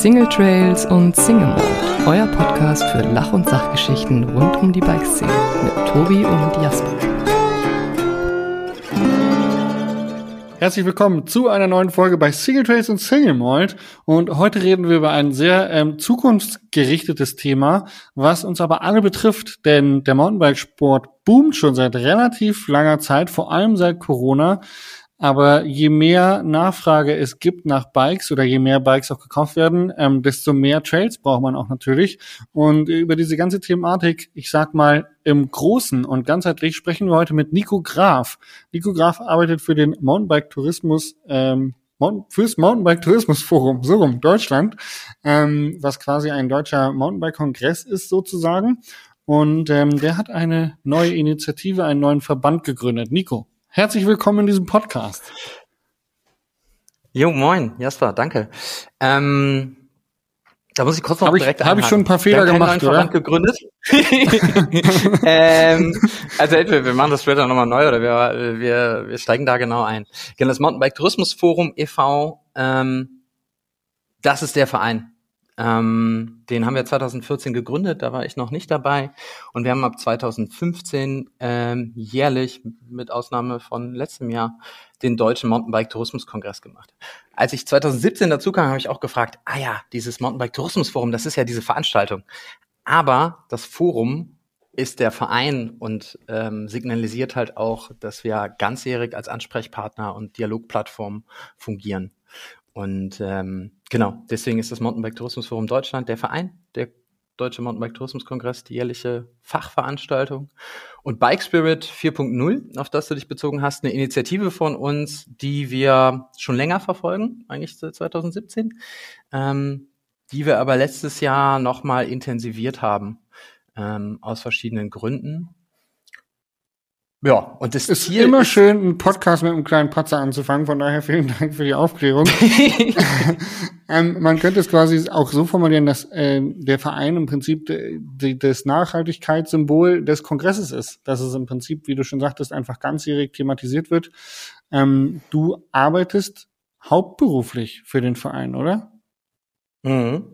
Single Trails und Single Mode, euer Podcast für Lach- und Sachgeschichten rund um die Bikeszene mit Tobi und Jasper. Herzlich willkommen zu einer neuen Folge bei Single Trails und Single Mold. Und heute reden wir über ein sehr ähm, zukunftsgerichtetes Thema, was uns aber alle betrifft, denn der Mountainbikesport boomt schon seit relativ langer Zeit, vor allem seit Corona. Aber je mehr Nachfrage es gibt nach Bikes oder je mehr Bikes auch gekauft werden, ähm, desto mehr Trails braucht man auch natürlich. Und über diese ganze Thematik, ich sag mal, im Großen und ganzheitlich sprechen wir heute mit Nico Graf. Nico Graf arbeitet für den Mountainbike-Tourismus, ähm, fürs Mountainbike-Tourismus-Forum, so rum, Deutschland, ähm, was quasi ein deutscher Mountainbike-Kongress ist sozusagen. Und ähm, der hat eine neue Initiative, einen neuen Verband gegründet. Nico, Herzlich willkommen in diesem Podcast. Jo, moin, Jasper, danke. Ähm, da muss ich kurz noch hab direkt ich, Habe ich schon ein paar Fehler gemacht, oder? Verband gegründet. ähm, also entweder wir machen das später nochmal neu oder wir, wir, wir steigen da genau ein. Genau, das Mountainbike Tourismus Forum e.V., ähm, das ist der Verein. Ähm, den haben wir 2014 gegründet, da war ich noch nicht dabei. Und wir haben ab 2015 ähm, jährlich, mit Ausnahme von letztem Jahr, den Deutschen Mountainbike-Tourismus-Kongress gemacht. Als ich 2017 dazu kam, habe ich auch gefragt, ah ja, dieses Mountainbike-Tourismus-Forum, das ist ja diese Veranstaltung. Aber das Forum ist der Verein und ähm, signalisiert halt auch, dass wir ganzjährig als Ansprechpartner und Dialogplattform fungieren. Und ähm, genau, deswegen ist das Mountainbike Tourismus Forum Deutschland der Verein, der Deutsche Mountainbike Tourismus Kongress, die jährliche Fachveranstaltung. Und Bike Spirit 4.0, auf das du dich bezogen hast, eine Initiative von uns, die wir schon länger verfolgen, eigentlich seit 2017, ähm, die wir aber letztes Jahr nochmal intensiviert haben, ähm, aus verschiedenen Gründen. Ja, und das ist Ziel immer ist schön, einen Podcast mit einem kleinen Patzer anzufangen. Von daher vielen Dank für die Aufklärung. ähm, man könnte es quasi auch so formulieren, dass äh, der Verein im Prinzip de, das Nachhaltigkeitssymbol des Kongresses ist. Dass es im Prinzip, wie du schon sagtest, einfach ganzjährig thematisiert wird. Ähm, du arbeitest hauptberuflich für den Verein, oder? Mhm.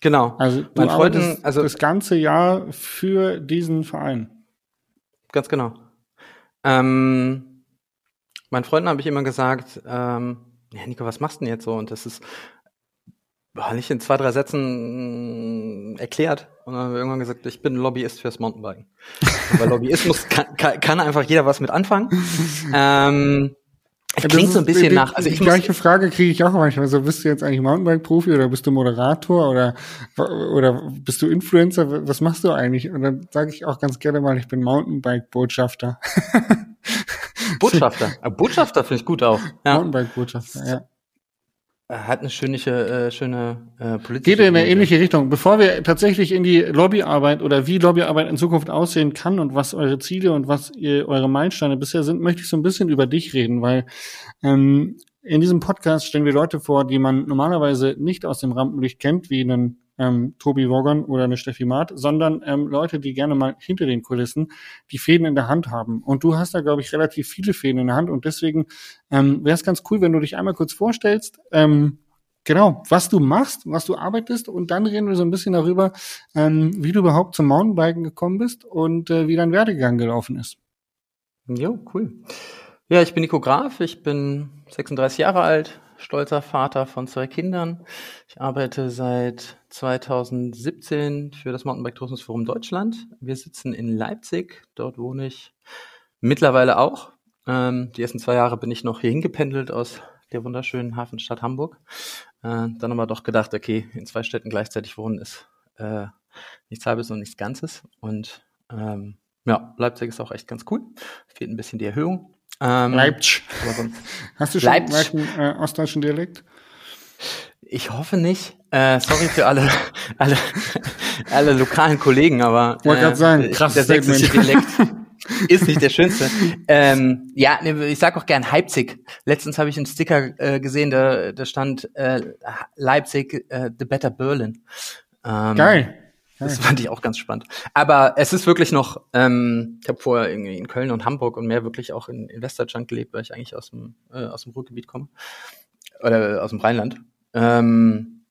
Genau. Also du mein arbeitest also das ganze Jahr für diesen Verein. Ganz genau. Ähm, meinen Freunden habe ich immer gesagt, ähm, ja, Nico, was machst du denn jetzt so? Und das ist war nicht in zwei, drei Sätzen erklärt. Und dann haben wir irgendwann gesagt, ich bin Lobbyist fürs Mountainbiken. Weil Lobbyismus kann, kann, kann einfach jeder was mit anfangen. ähm, es klingt so ein bisschen die, nach. Also ich die gleiche Frage kriege ich auch manchmal. So, bist du jetzt eigentlich Mountainbike-Profi oder bist du Moderator oder oder bist du Influencer? Was machst du eigentlich? Und dann sage ich auch ganz gerne mal, ich bin Mountainbike-Botschafter. Botschafter. Ah, Botschafter finde ich gut auch. Ja. Mountainbike-Botschafter, ja. Hat eine schöne, äh, schöne äh, politische. Geht in eine ähnliche Richtung. Bevor wir tatsächlich in die Lobbyarbeit oder wie Lobbyarbeit in Zukunft aussehen kann und was eure Ziele und was ihr, eure Meilensteine bisher sind, möchte ich so ein bisschen über dich reden, weil ähm, in diesem Podcast stellen wir Leute vor, die man normalerweise nicht aus dem Rampenlicht kennt, wie einen ähm, Tobi Woggern oder eine Steffi Maat, sondern ähm, Leute, die gerne mal hinter den Kulissen die Fäden in der Hand haben. Und du hast da, glaube ich, relativ viele Fäden in der Hand und deswegen ähm, wäre es ganz cool, wenn du dich einmal kurz vorstellst. Ähm, Genau, was du machst, was du arbeitest und dann reden wir so ein bisschen darüber, ähm, wie du überhaupt zum Mountainbiken gekommen bist und äh, wie dein Werdegang gelaufen ist. Jo, cool. Ja, ich bin Nico Graf, ich bin 36 Jahre alt, stolzer Vater von zwei Kindern. Ich arbeite seit 2017 für das Mountainbike Tourismus Forum Deutschland. Wir sitzen in Leipzig. Dort wohne ich mittlerweile auch. Ähm, die ersten zwei Jahre bin ich noch hier hingependelt aus der wunderschönen Hafenstadt Hamburg. Äh, dann aber doch gedacht, okay, in zwei Städten gleichzeitig wohnen ist äh, nichts Halbes und nichts Ganzes. Und ähm, ja, Leipzig ist auch echt ganz cool. Fehlt ein bisschen die Erhöhung. Ähm, Leipzig. Hast du schon Leipzig. einen äh, ostdeutschen Dialekt? Ich hoffe nicht. Äh, sorry für alle, alle, alle lokalen Kollegen, aber Wollte äh, sagen, krass der sächsische Dialekt ist nicht der schönste. ähm, ja, ich sag auch gern Leipzig. Letztens habe ich einen Sticker äh, gesehen, da, da stand äh, Leipzig, äh, the better Berlin. Ähm, Geil. Das fand ich auch ganz spannend. Aber es ist wirklich noch, ähm, ich habe vorher irgendwie in Köln und Hamburg und mehr wirklich auch in, in Westdeutschland gelebt, weil ich eigentlich aus dem, äh, aus dem Ruhrgebiet komme. Oder aus dem Rheinland. Ähm,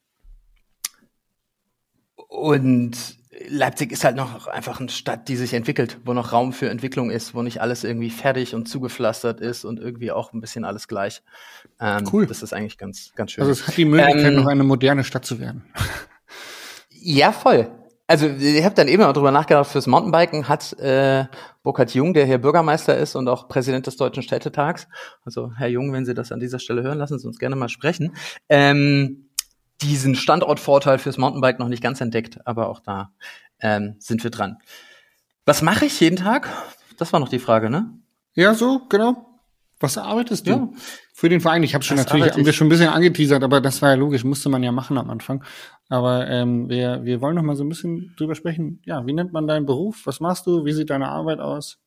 und Leipzig ist halt noch einfach eine Stadt, die sich entwickelt, wo noch Raum für Entwicklung ist, wo nicht alles irgendwie fertig und zugepflastert ist und irgendwie auch ein bisschen alles gleich. Ähm, cool. Das ist eigentlich ganz, ganz schön. Also es hat die Möglichkeit, ähm, noch eine moderne Stadt zu werden. Ja, voll. Also ich habe dann eben auch drüber nachgedacht, fürs Mountainbiken hat äh, Burkhard Jung, der hier Bürgermeister ist und auch Präsident des Deutschen Städtetags, also Herr Jung, wenn Sie das an dieser Stelle hören, lassen Sie uns gerne mal sprechen, ähm, diesen Standortvorteil fürs Mountainbike noch nicht ganz entdeckt, aber auch da ähm, sind wir dran. Was mache ich jeden Tag? Das war noch die Frage, ne? Ja, so, genau. Was arbeitest du ja. für den Verein? Ich habe schon Was natürlich, haben wir schon ein bisschen angeteasert, aber das war ja logisch, musste man ja machen am Anfang. Aber ähm, wir, wir wollen noch mal so ein bisschen drüber sprechen. Ja, wie nennt man deinen Beruf? Was machst du? Wie sieht deine Arbeit aus?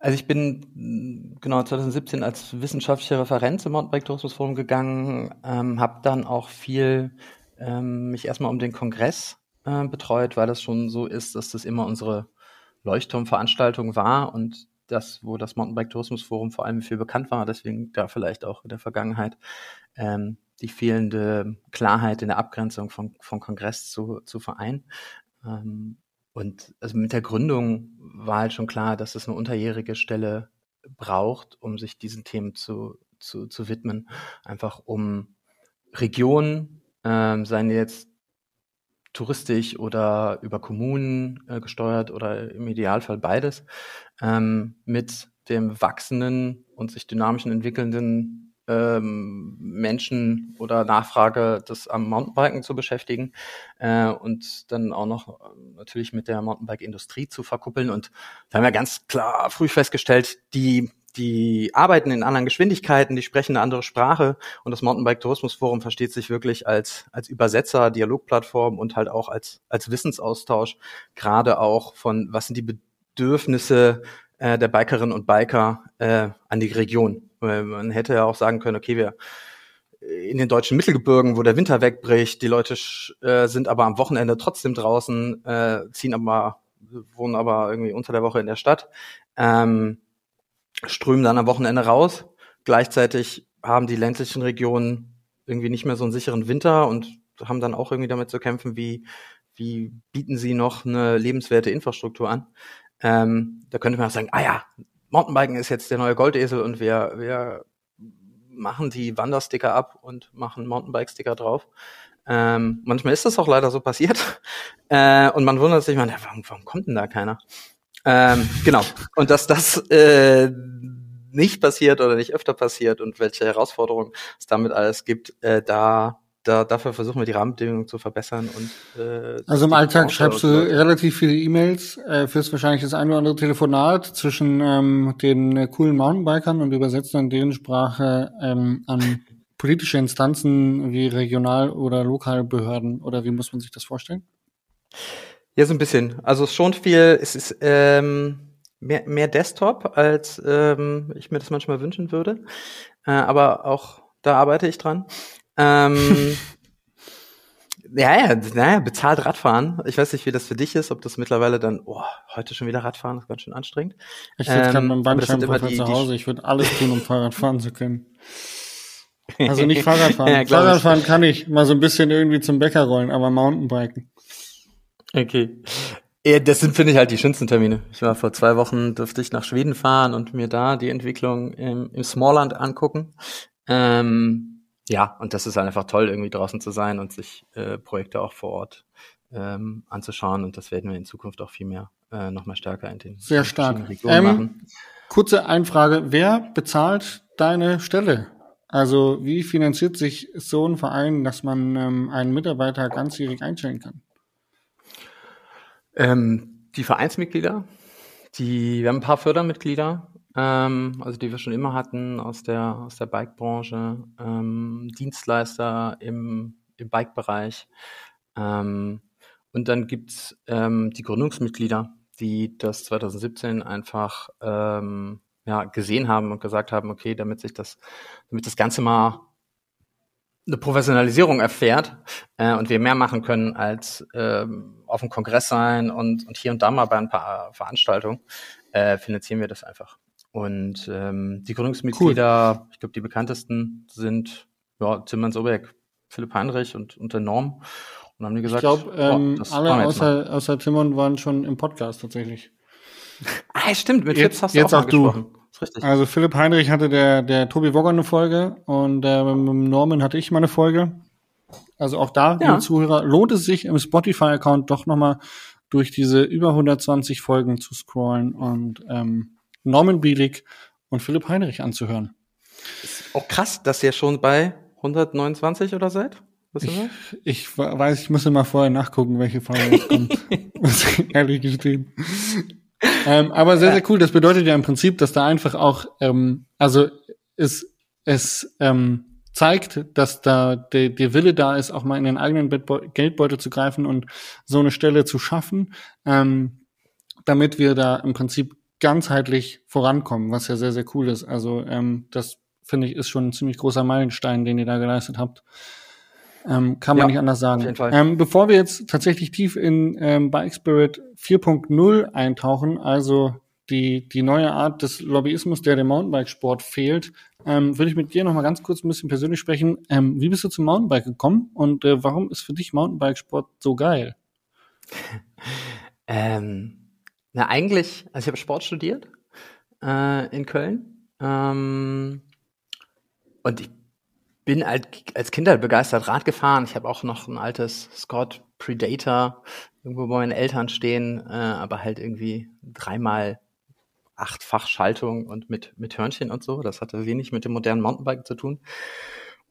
Also ich bin mm, genau 2017 als wissenschaftlicher Referent im Mountainbike Tourismus Forum gegangen, ähm, habe dann auch viel ähm, mich erstmal um den Kongress äh, betreut, weil das schon so ist, dass das immer unsere Leuchtturmveranstaltung war und das, wo das Mountainbike Tourismus Forum vor allem für bekannt war, deswegen da vielleicht auch in der Vergangenheit ähm, die fehlende Klarheit in der Abgrenzung von, von Kongress zu, zu Verein. Ähm, und also mit der Gründung war halt schon klar, dass es eine unterjährige Stelle braucht, um sich diesen Themen zu, zu, zu widmen. Einfach um Regionen, ähm, seien jetzt touristisch oder über Kommunen äh, gesteuert oder im Idealfall beides, ähm, mit dem wachsenden und sich dynamischen entwickelnden ähm, Menschen oder Nachfrage das am Mountainbiken zu beschäftigen äh, und dann auch noch äh, natürlich mit der Mountainbike-Industrie zu verkuppeln. Und da haben wir ganz klar früh festgestellt, die die arbeiten in anderen Geschwindigkeiten, die sprechen eine andere Sprache und das Mountainbike Tourismus Forum versteht sich wirklich als, als Übersetzer, Dialogplattform und halt auch als, als Wissensaustausch, gerade auch von, was sind die Bedürfnisse äh, der Bikerinnen und Biker äh, an die Region. Man hätte ja auch sagen können, okay, wir in den deutschen Mittelgebirgen, wo der Winter wegbricht, die Leute äh, sind aber am Wochenende trotzdem draußen, äh, ziehen aber, wohnen aber irgendwie unter der Woche in der Stadt. Ähm, strömen dann am Wochenende raus. Gleichzeitig haben die ländlichen Regionen irgendwie nicht mehr so einen sicheren Winter und haben dann auch irgendwie damit zu kämpfen, wie, wie bieten sie noch eine lebenswerte Infrastruktur an. Ähm, da könnte man auch sagen, ah ja, Mountainbiken ist jetzt der neue Goldesel und wir, wir machen die Wandersticker ab und machen Mountainbike-Sticker drauf. Ähm, manchmal ist das auch leider so passiert. Äh, und man wundert sich, man, warum, warum kommt denn da keiner? Ähm, genau. Und dass das äh, nicht passiert oder nicht öfter passiert und welche Herausforderungen es damit alles gibt, äh, da da, dafür versuchen wir die Rahmenbedingungen zu verbessern und äh, also im Alltag schreibst du relativ viele E-Mails, äh, führst wahrscheinlich das ein oder andere Telefonat zwischen ähm, den äh, coolen Mountainbikern und übersetzt dann deren Sprache ähm, an politische Instanzen wie Regional- oder Lokalbehörden oder wie muss man sich das vorstellen? Ja, so ein bisschen. Also schon viel, es ist ähm, mehr, mehr Desktop, als ähm, ich mir das manchmal wünschen würde. Äh, aber auch da arbeite ich dran. Ähm, ja, ja, naja, bezahlt Radfahren. Ich weiß nicht, wie das für dich ist, ob das mittlerweile dann, oh, heute schon wieder Radfahren, ist ganz schön anstrengend. Ich sitze ähm, gerade beim Bandscheibenvorfall zu Hause. Ich würde alles tun, um Fahrrad fahren zu können. Also nicht Fahrradfahren. ja, Fahrradfahren kann ich mal so ein bisschen irgendwie zum Bäcker rollen, aber Mountainbiken. Okay. Ja, das sind, finde ich, halt die schönsten Termine. Ich war vor zwei Wochen, durfte ich nach Schweden fahren und mir da die Entwicklung im, im Smallland angucken. Ähm, ja, und das ist einfach toll, irgendwie draußen zu sein und sich äh, Projekte auch vor Ort ähm, anzuschauen. Und das werden wir in Zukunft auch viel mehr äh, noch mal stärker in den Sehr stark. Regionen ähm, machen. Kurze Einfrage. Wer bezahlt deine Stelle? Also wie finanziert sich so ein Verein, dass man ähm, einen Mitarbeiter ganzjährig einstellen kann? Ähm, die Vereinsmitglieder, die, wir haben ein paar Fördermitglieder, ähm, also die wir schon immer hatten aus der, aus der Bike-Branche, ähm, Dienstleister im, im Bike-Bereich. Ähm, und dann gibt's ähm, die Gründungsmitglieder, die das 2017 einfach ähm, ja, gesehen haben und gesagt haben, okay, damit sich das, damit das Ganze mal eine Professionalisierung erfährt äh, und wir mehr machen können als ähm, auf dem Kongress sein und, und hier und da mal bei ein paar Veranstaltungen, äh, finanzieren wir das einfach. Und ähm, die Gründungsmitglieder, cool. ich glaube, die bekanntesten sind ja, Zimmern Sobeck, Philipp Heinrich und, und der Norm. Und haben die gesagt, ich glaube, ähm, alle jetzt außer, außer Timon waren schon im Podcast tatsächlich. Ah, stimmt, mit Jetzt- Fitz hast jetzt du auch, auch mal du. gesprochen. Ist richtig. Also Philipp Heinrich hatte der, der Tobi Wogger eine Folge und äh, mit Norman hatte ich mal eine Folge. Also auch da, Ja. liebe Zuhörer, lohnt es sich im Spotify-Account doch nochmal durch diese über 120 Folgen zu scrollen und ähm, Norman Bielig und Philipp Heinrich anzuhören. Auch krass, dass ihr schon bei 129 oder seid? Ich wa- weiß, ich muss immer vorher nachgucken, welche Folge jetzt kommt. ich ehrlich gestehen. Ähm, aber sehr, sehr cool. Das bedeutet ja im Prinzip, dass da einfach auch, ähm, also es, es ähm, zeigt, dass da der, der Wille da ist, auch mal in den eigenen Geldbeutel zu greifen und so eine Stelle zu schaffen, ähm, damit wir da im Prinzip ganzheitlich vorankommen, was ja sehr, sehr cool ist. Also ähm, das finde ich ist schon ein ziemlich großer Meilenstein, den ihr da geleistet habt. Ähm, kann man Ja, nicht anders sagen. auf jeden Fall. Ähm, bevor wir jetzt tatsächlich tief in ähm, Bike Spirit 4.0 eintauchen, also die, die neue Art des Lobbyismus, der dem Mountainbike-Sport fehlt, ähm, würde ich mit dir noch mal ganz kurz ein bisschen persönlich sprechen. Ähm, wie bist du zum Mountainbike gekommen und äh, warum ist für dich Mountainbike-Sport so geil? Ähm, na, eigentlich, also ich habe Sport studiert äh, in Köln. Ähm, und ich bin als Kind halt begeistert Rad gefahren. Ich habe auch noch ein altes Scott Predator irgendwo bei meinen Eltern stehen, äh, aber halt irgendwie dreimal achtfach Schaltung und mit, mit Hörnchen und so. Das hatte wenig mit dem modernen Mountainbike zu tun.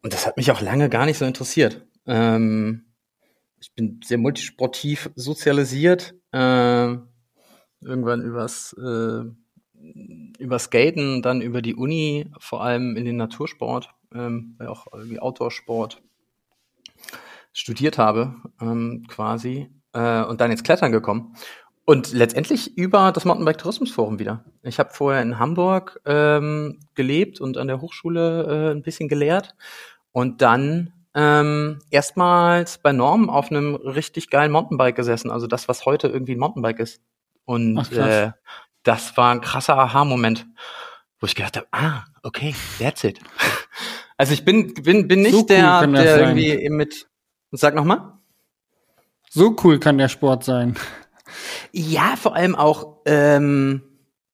Und das hat mich auch lange gar nicht so interessiert. Ähm, ich bin sehr multisportiv sozialisiert. Äh, irgendwann übers, äh, über Skaten, dann über die Uni, vor allem in den Natursport, ähm, weil auch irgendwie Outdoor-Sport studiert habe, ähm, quasi, äh, und dann ins Klettern gekommen. Und letztendlich über das Mountainbike-Tourismusforum wieder. Ich habe vorher in Hamburg ähm, gelebt und an der Hochschule äh, ein bisschen gelehrt. Und dann ähm, erstmals bei Norm auf einem richtig geilen Mountainbike gesessen. Also das, was heute irgendwie ein Mountainbike ist. Und Ach, äh, das war ein krasser Aha-Moment, wo ich gedacht habe, ah, okay, that's it. Also ich bin, bin, bin nicht So cool der, der sein. irgendwie mit, sag noch mal. So cool kann der Sport sein. Ja, vor allem auch, ähm,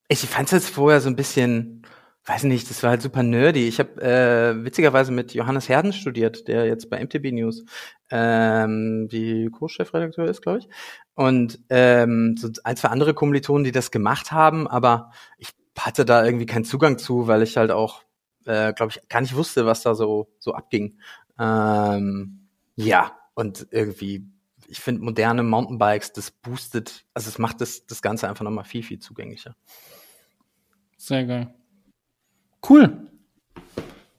ich fand es jetzt vorher so ein bisschen, weiß nicht, das war halt super nerdy. Ich habe äh, witzigerweise mit Johannes Herden studiert, der jetzt bei MTB News ähm, die Co-Chefredakteur ist, glaube ich. Und ähm, so ein, zwei andere Kommilitonen, die das gemacht haben, aber ich hatte da irgendwie keinen Zugang zu, weil ich halt auch, äh, glaube ich, gar nicht wusste, was da so, so abging. Ähm, ja, und irgendwie ich finde moderne Mountainbikes, das boostet, also es macht das, das Ganze einfach nochmal viel, viel zugänglicher. Sehr geil. Cool.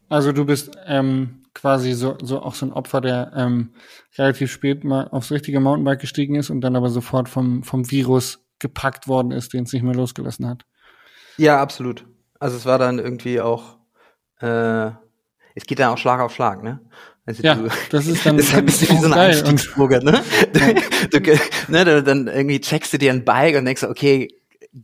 Also du bist ähm, quasi so, so auch so ein Opfer, der ähm, relativ spät mal aufs richtige Mountainbike gestiegen ist und dann aber sofort vom, vom Virus gepackt worden ist, den es nicht mehr losgelassen hat. Ja, absolut. Also es war dann irgendwie auch, äh, es geht dann auch Schlag auf Schlag, ne? Also Ja, du, das ist dann, das ist ein bisschen wie so. Und, Einstiegsdroge, ne? Du, du, ne? dann irgendwie checkst du dir ein Bike und denkst, okay,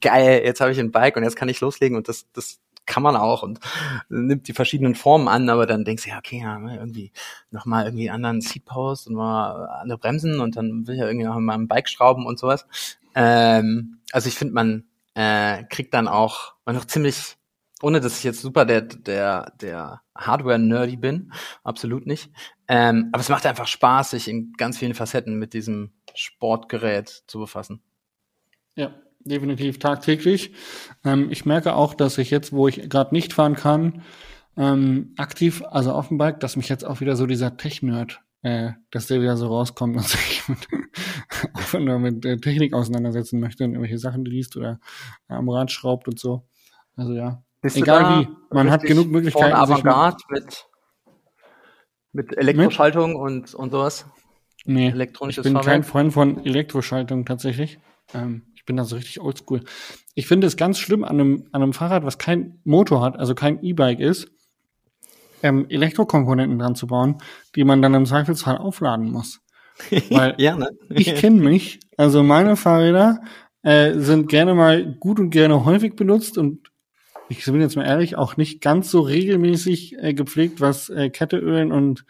geil, jetzt habe ich ein Bike und jetzt kann ich loslegen und das, das kann man auch und nimmt die verschiedenen Formen an, aber dann denkst du, ja, okay, ja, ne, irgendwie nochmal irgendwie einen anderen Seatpost und mal andere Bremsen und dann will ich ja irgendwie noch mal ein Bike schrauben und sowas. Ähm, also ich finde, man äh, kriegt dann auch, man noch ziemlich, ohne dass ich jetzt super der, der, der Hardware-Nerdy bin, absolut nicht. Ähm, aber es macht einfach Spaß, sich in ganz vielen Facetten mit diesem Sportgerät zu befassen. ja, definitiv tagtäglich. Ähm, ich merke auch, dass ich jetzt, wo ich gerade nicht fahren kann, ähm, aktiv, also auf dem Bike, dass mich jetzt auch wieder so dieser Tech-Nerd, äh, dass der wieder so rauskommt und sich mit, einfach nur mit äh, Technik auseinandersetzen möchte und irgendwelche Sachen liest oder am Rad schraubt und so. Also ja. Bist Egal wie, man hat genug Möglichkeiten, mit- Avantgarde mit, mit Elektroschaltung und, und sowas. Nee, ich Elektronisches bin kein Fahrwerk. Freund von Elektroschaltung tatsächlich. Ähm, ich bin da so richtig oldschool. Ich finde es ganz schlimm an einem, an einem Fahrrad, was kein Motor hat, also kein E-Bike ist, ähm, Elektrokomponenten dran zu bauen, die man dann im Zweifelsfall aufladen muss. Weil ja, ne? ich kenne mich, also meine Fahrräder äh, sind gerne mal gut und gerne häufig benutzt und ich bin jetzt mal ehrlich, auch nicht ganz so regelmäßig äh, gepflegt, was äh, Ketteölen und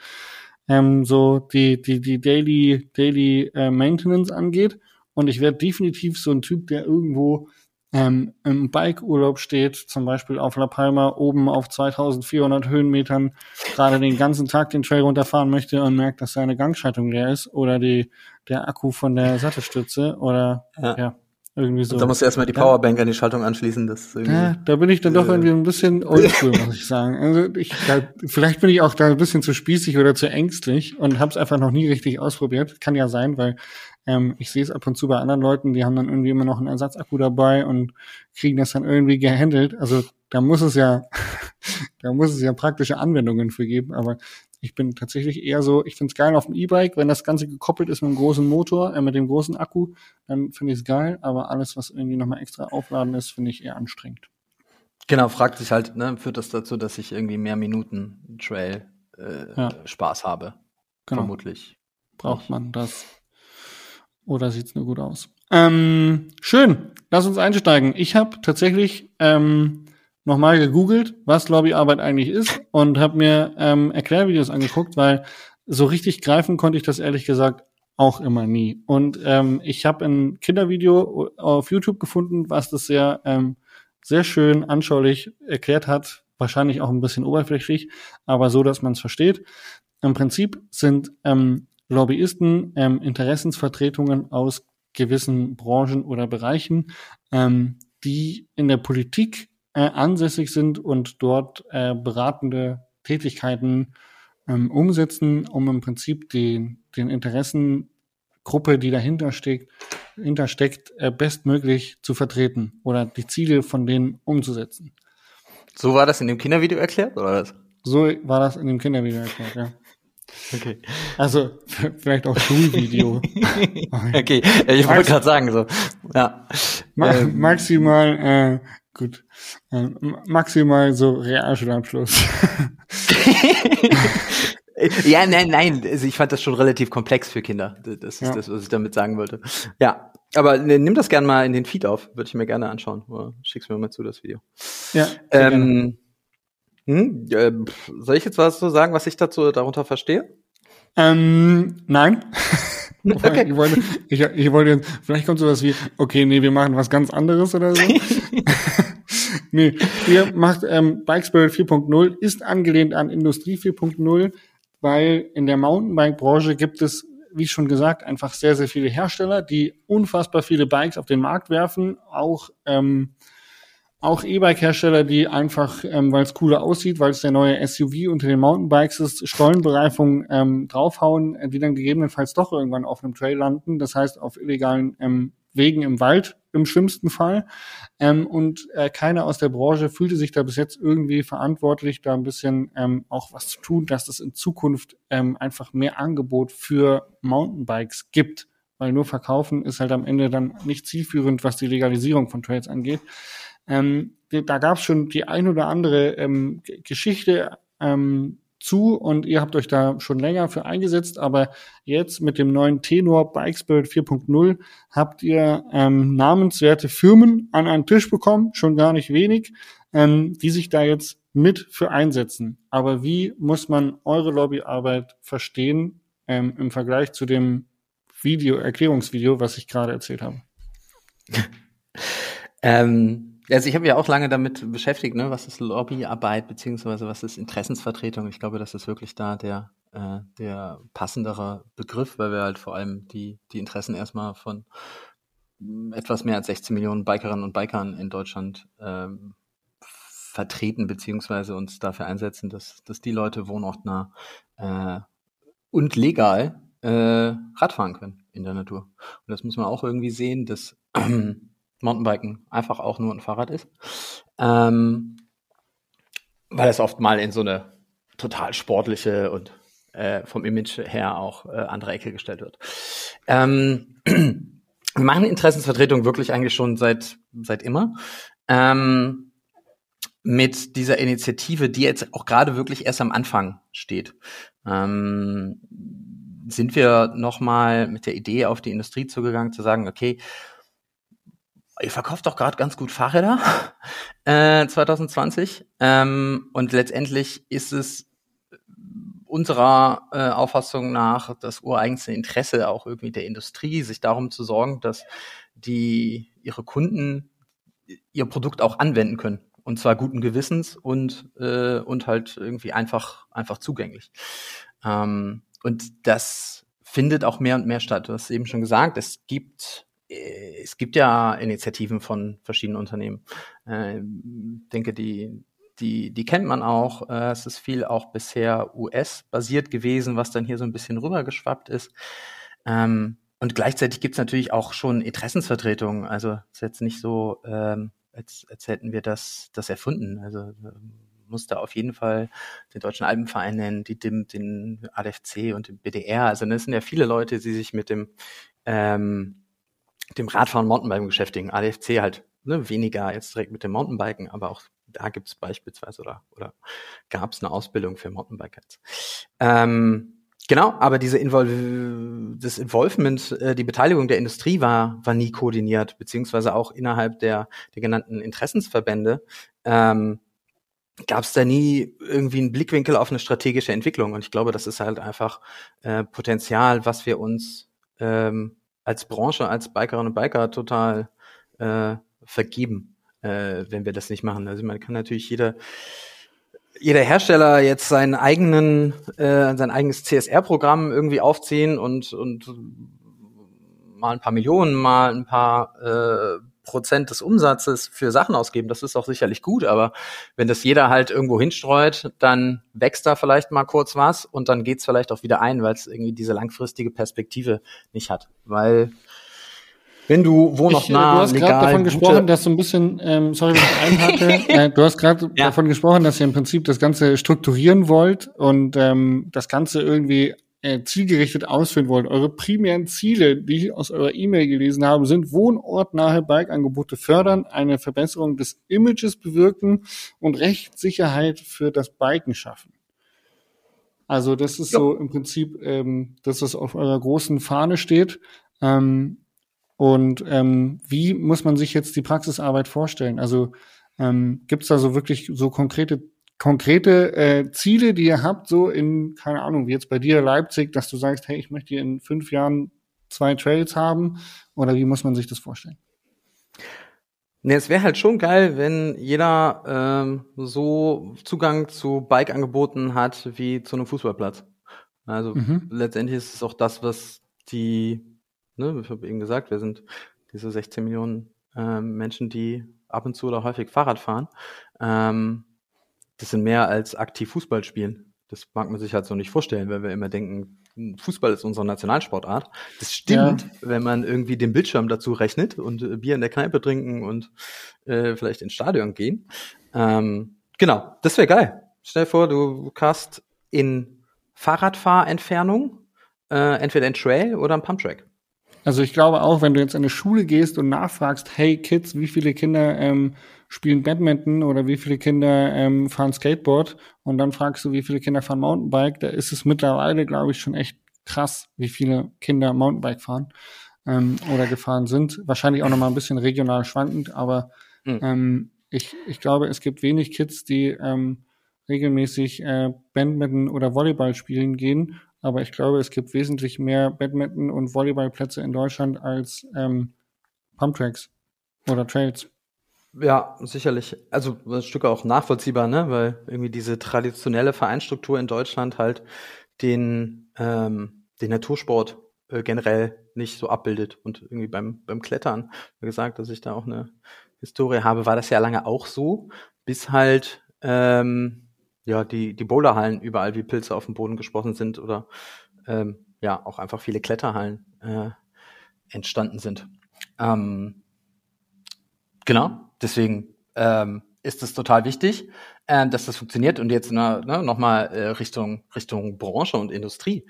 ähm, so die, die, die Daily, Daily äh, Maintenance angeht. Und ich werde definitiv so ein Typ, der irgendwo ähm, im Bike-Urlaub steht, zum Beispiel auf La Palma oben auf 2400 Höhenmetern, gerade den ganzen Tag den Trail runterfahren möchte und merkt, dass seine Gangschaltung leer ist oder die, der Akku von der Sattelstütze oder ja, ja irgendwie so. Da musst du erstmal die Powerbank ja. an die Schaltung anschließen. Das ja, da bin ich dann doch irgendwie ein bisschen oldschool, muss ich sagen. Also ich, da, vielleicht bin ich auch da ein bisschen zu spießig oder zu ängstlich und habe es einfach noch nie richtig ausprobiert. Kann ja sein, weil ähm, ich sehe es ab und zu bei anderen Leuten, die haben dann irgendwie immer noch einen Ersatzakku dabei und kriegen das dann irgendwie gehandelt. Also da muss es ja, da muss es ja praktische Anwendungen für geben. Aber ich bin tatsächlich eher so, ich finde es geil auf dem E-Bike, wenn das Ganze gekoppelt ist mit dem großen Motor, äh, mit dem großen Akku, dann finde ich es geil. Aber alles, was irgendwie nochmal extra aufladen ist, finde ich eher anstrengend. Genau, fragt sich halt, ne, führt das dazu, dass ich irgendwie mehr Minuten Trail äh, ja. Spaß habe? Genau. Vermutlich. Braucht man das? Oder sieht's nur gut aus? Ähm, schön, lass uns einsteigen. Ich habe tatsächlich ähm, nochmal gegoogelt, was Lobbyarbeit eigentlich ist und habe mir ähm, Erklärvideos angeguckt, weil so richtig greifen konnte ich das ehrlich gesagt auch immer nie. Und ähm, ich habe ein Kindervideo auf YouTube gefunden, was das sehr, ähm, sehr schön anschaulich erklärt hat. Wahrscheinlich auch ein bisschen oberflächlich, aber so, dass man es versteht. Im Prinzip sind ähm, Lobbyisten, ähm, Interessensvertretungen aus gewissen Branchen oder Bereichen, ähm, die in der Politik äh, ansässig sind und dort äh, beratende Tätigkeiten ähm, umsetzen, um im Prinzip die, den Interessengruppe, die dahinter steckt, hintersteckt, äh, bestmöglich zu vertreten oder die Ziele von denen umzusetzen. So war das in dem Kindervideo erklärt, oder was? So war das in dem Kindervideo erklärt, ja. Okay. Also vielleicht auch Schulvideo. okay, ich wollte gerade sagen so. Ja. Ma ähm. Maximal äh, gut. Äh, maximal so Realschulabschluss. ja, nein, nein. Also ich fand das schon relativ komplex für Kinder. Das ist ja. das, was ich damit sagen wollte. Ja, aber ne, nimm das gerne mal in den Feed auf. Würde ich mir gerne anschauen. Oder schick's mir mal zu, das Video. Ja. Ähm, hm, äh, soll ich jetzt was so sagen, was ich dazu darunter verstehe? Ähm, nein. okay. ich, wollte, ich, ich wollte, vielleicht kommt sowas wie, okay, nee, wir machen was ganz anderes oder so. nee, ihr macht ähm, Bike Spirit 4.0, ist angelehnt an Industrie 4.0, weil in der Mountainbike-Branche gibt es, wie schon gesagt, einfach sehr, sehr viele Hersteller, die unfassbar viele Bikes auf den Markt werfen, auch ähm, auch E-Bike-Hersteller, die einfach, ähm, weil es cooler aussieht, weil es der neue SUV unter den Mountainbikes ist, Stollenbereifung ähm, draufhauen, äh, die dann gegebenenfalls doch irgendwann auf einem Trail landen, das heißt auf illegalen ähm, Wegen im Wald im schlimmsten Fall. Ähm, und äh, keiner aus der Branche fühlte sich da bis jetzt irgendwie verantwortlich, da ein bisschen ähm, auch was zu tun, dass es in Zukunft ähm, einfach mehr Angebot für Mountainbikes gibt. Weil nur verkaufen ist halt am Ende dann nicht zielführend, was die Legalisierung von Trails angeht. Ähm, da gab es schon die ein oder andere ähm, Geschichte ähm, zu und ihr habt euch da schon länger für eingesetzt, aber jetzt mit dem neuen Tenor Bike Spirit 4.0 habt ihr ähm, namenswerte Firmen an einen Tisch bekommen, schon gar nicht wenig, ähm, die sich da jetzt mit für einsetzen. Aber wie muss man eure Lobbyarbeit verstehen ähm, im Vergleich zu dem Video, Erklärungsvideo, was ich gerade erzählt habe? ähm also ich habe ja auch lange damit beschäftigt, ne, was ist Lobbyarbeit beziehungsweise was ist Interessensvertretung. Ich glaube, das ist wirklich da der äh, der passendere Begriff, weil wir halt vor allem die die Interessen erstmal von etwas mehr als 16 Millionen Bikerinnen und Bikern in Deutschland ähm, vertreten beziehungsweise uns dafür einsetzen, dass dass die Leute wohnortnah äh, und legal äh, Radfahren können in der Natur. Und das muss man auch irgendwie sehen, dass Mountainbiken einfach auch nur ein Fahrrad ist. Ähm, weil es oft mal in so eine total sportliche und äh, vom Image her auch äh, andere Ecke gestellt wird. Ähm, wir machen Interessensvertretung wirklich eigentlich schon seit, seit immer. Ähm, mit dieser Initiative, die jetzt auch gerade wirklich erst am Anfang steht, ähm, sind wir nochmal mit der Idee auf die Industrie zugegangen, zu sagen, okay, ihr verkauft doch gerade ganz gut Fahrräder äh, 2020 ähm, und letztendlich ist es unserer äh, Auffassung nach das ureigenste Interesse auch irgendwie der Industrie, sich darum zu sorgen, dass die ihre Kunden ihr Produkt auch anwenden können und zwar guten Gewissens und äh, und halt irgendwie einfach einfach zugänglich. Ähm, und das findet auch mehr und mehr statt. Du hast eben schon gesagt, es gibt es gibt ja Initiativen von verschiedenen Unternehmen. Äh, denke, die die, die kennt man auch. Äh, es ist viel auch bisher US-basiert gewesen, was dann hier so ein bisschen rübergeschwappt ist. Ähm, und gleichzeitig gibt es natürlich auch schon Interessensvertretungen. Also ist jetzt nicht so, ähm, als, als hätten wir das, das erfunden. Also ähm, musste auf jeden Fall den Deutschen Alpenverein nennen, die DIM, den ADFC und den BDR. Also das sind ja viele Leute, die sich mit dem, ähm, dem Radfahren Mountainbiken beschäftigen. ADFC halt ne, weniger jetzt direkt mit dem Mountainbiken, aber auch da gibt es beispielsweise oder, oder gab es eine Ausbildung für Mountainbiker. Ähm, genau, aber diese Invol das Involvement, äh, die Beteiligung der Industrie war, war nie koordiniert, beziehungsweise auch innerhalb der, der genannten Interessensverbände. Ähm, gab es da nie irgendwie einen Blickwinkel auf eine strategische Entwicklung. Und ich glaube, das ist halt einfach äh, Potenzial, was wir uns ähm, als Branche, als Bikerinnen und Biker total äh, vergeben, äh, wenn wir das nicht machen. Also man kann natürlich jeder jeder Hersteller jetzt seinen eigenen äh, sein eigenes CSR-Programm irgendwie aufziehen und und mal ein paar Millionen, mal ein paar äh, Prozent des Umsatzes für Sachen ausgeben, das ist auch sicherlich gut, aber wenn das jeder halt irgendwo hinstreut, dann wächst da vielleicht mal kurz was und dann geht's vielleicht auch wieder ein, weil es irgendwie diese langfristige Perspektive nicht hat. Weil wenn du wo noch ich, äh, nah Du hast gerade davon gesprochen, dass so ein bisschen, ähm, sorry, wenn ich einhacke, äh, du hast gerade ja. davon gesprochen, dass ihr im Prinzip das Ganze strukturieren wollt und ähm, das Ganze irgendwie äh, zielgerichtet ausführen wollt. Eure primären Ziele, die ich aus eurer E-Mail gelesen habe, sind wohnortnahe Bike-Angebote fördern, eine Verbesserung des Images bewirken und Rechtssicherheit für das Biken schaffen. Also das ist ja. so im Prinzip, ähm, dass das auf eurer großen Fahne steht. Ähm, und ähm, wie muss man sich jetzt die Praxisarbeit vorstellen? Also ähm, gibt es da so wirklich so konkrete konkrete äh, Ziele, die ihr habt, so in, keine Ahnung, wie jetzt bei dir Leipzig, dass du sagst, hey, ich möchte hier in fünf Jahren zwei Trails haben? Oder wie muss man sich das vorstellen? Ne, es wäre halt schon geil, wenn jeder ähm, so Zugang zu Bike-Angeboten hat wie zu einem Fußballplatz. Also mhm. letztendlich ist es auch das, was die ne, ich habe eben gesagt, wir sind diese 16 Millionen äh, Menschen, die ab und zu oder häufig Fahrrad fahren. Ähm, das sind mehr als aktiv Fußball spielen. Das mag man sich halt so nicht vorstellen, weil wir immer denken, Fußball ist unsere Nationalsportart. Das stimmt, ja. wenn man irgendwie den Bildschirm dazu rechnet und äh, Bier in der Kneipe trinken und äh, vielleicht ins Stadion gehen. Ähm, genau, das wäre geil. Stell dir vor, du hast in Fahrradfahrentfernung äh, entweder ein Trail oder ein Pumptrack. Also ich glaube auch, wenn du jetzt in eine Schule gehst und nachfragst, hey Kids, wie viele Kinder ähm, spielen Badminton oder wie viele Kinder ähm, fahren Skateboard und dann fragst du, wie viele Kinder fahren Mountainbike, da ist es mittlerweile, glaube ich, schon echt krass, wie viele Kinder Mountainbike fahren ähm, oder gefahren sind. Wahrscheinlich auch nochmal ein bisschen regional schwankend, aber mhm. ähm, ich, ich glaube, es gibt wenig Kids, die ähm, regelmäßig äh, Badminton oder Volleyball spielen gehen aber ich glaube, es gibt wesentlich mehr Badminton- und Volleyballplätze in Deutschland als ähm, Pumptracks oder Trails. Ja, sicherlich. Also ein Stück auch nachvollziehbar, ne? Weil irgendwie diese traditionelle Vereinsstruktur in Deutschland halt den, ähm, den Natursport äh, generell nicht so abbildet. Und irgendwie beim, beim Klettern, wie gesagt, dass ich da auch eine Historie habe, war das ja lange auch so, bis halt ähm, ja, die, die Boulderhallen überall wie Pilze auf dem Boden gesprossen sind oder ähm, ja, auch einfach viele Kletterhallen äh, entstanden sind. Ähm, genau, deswegen ähm, ist es total wichtig, äh, dass das funktioniert und jetzt ne, ne, nochmal äh, Richtung, Richtung Branche und Industrie.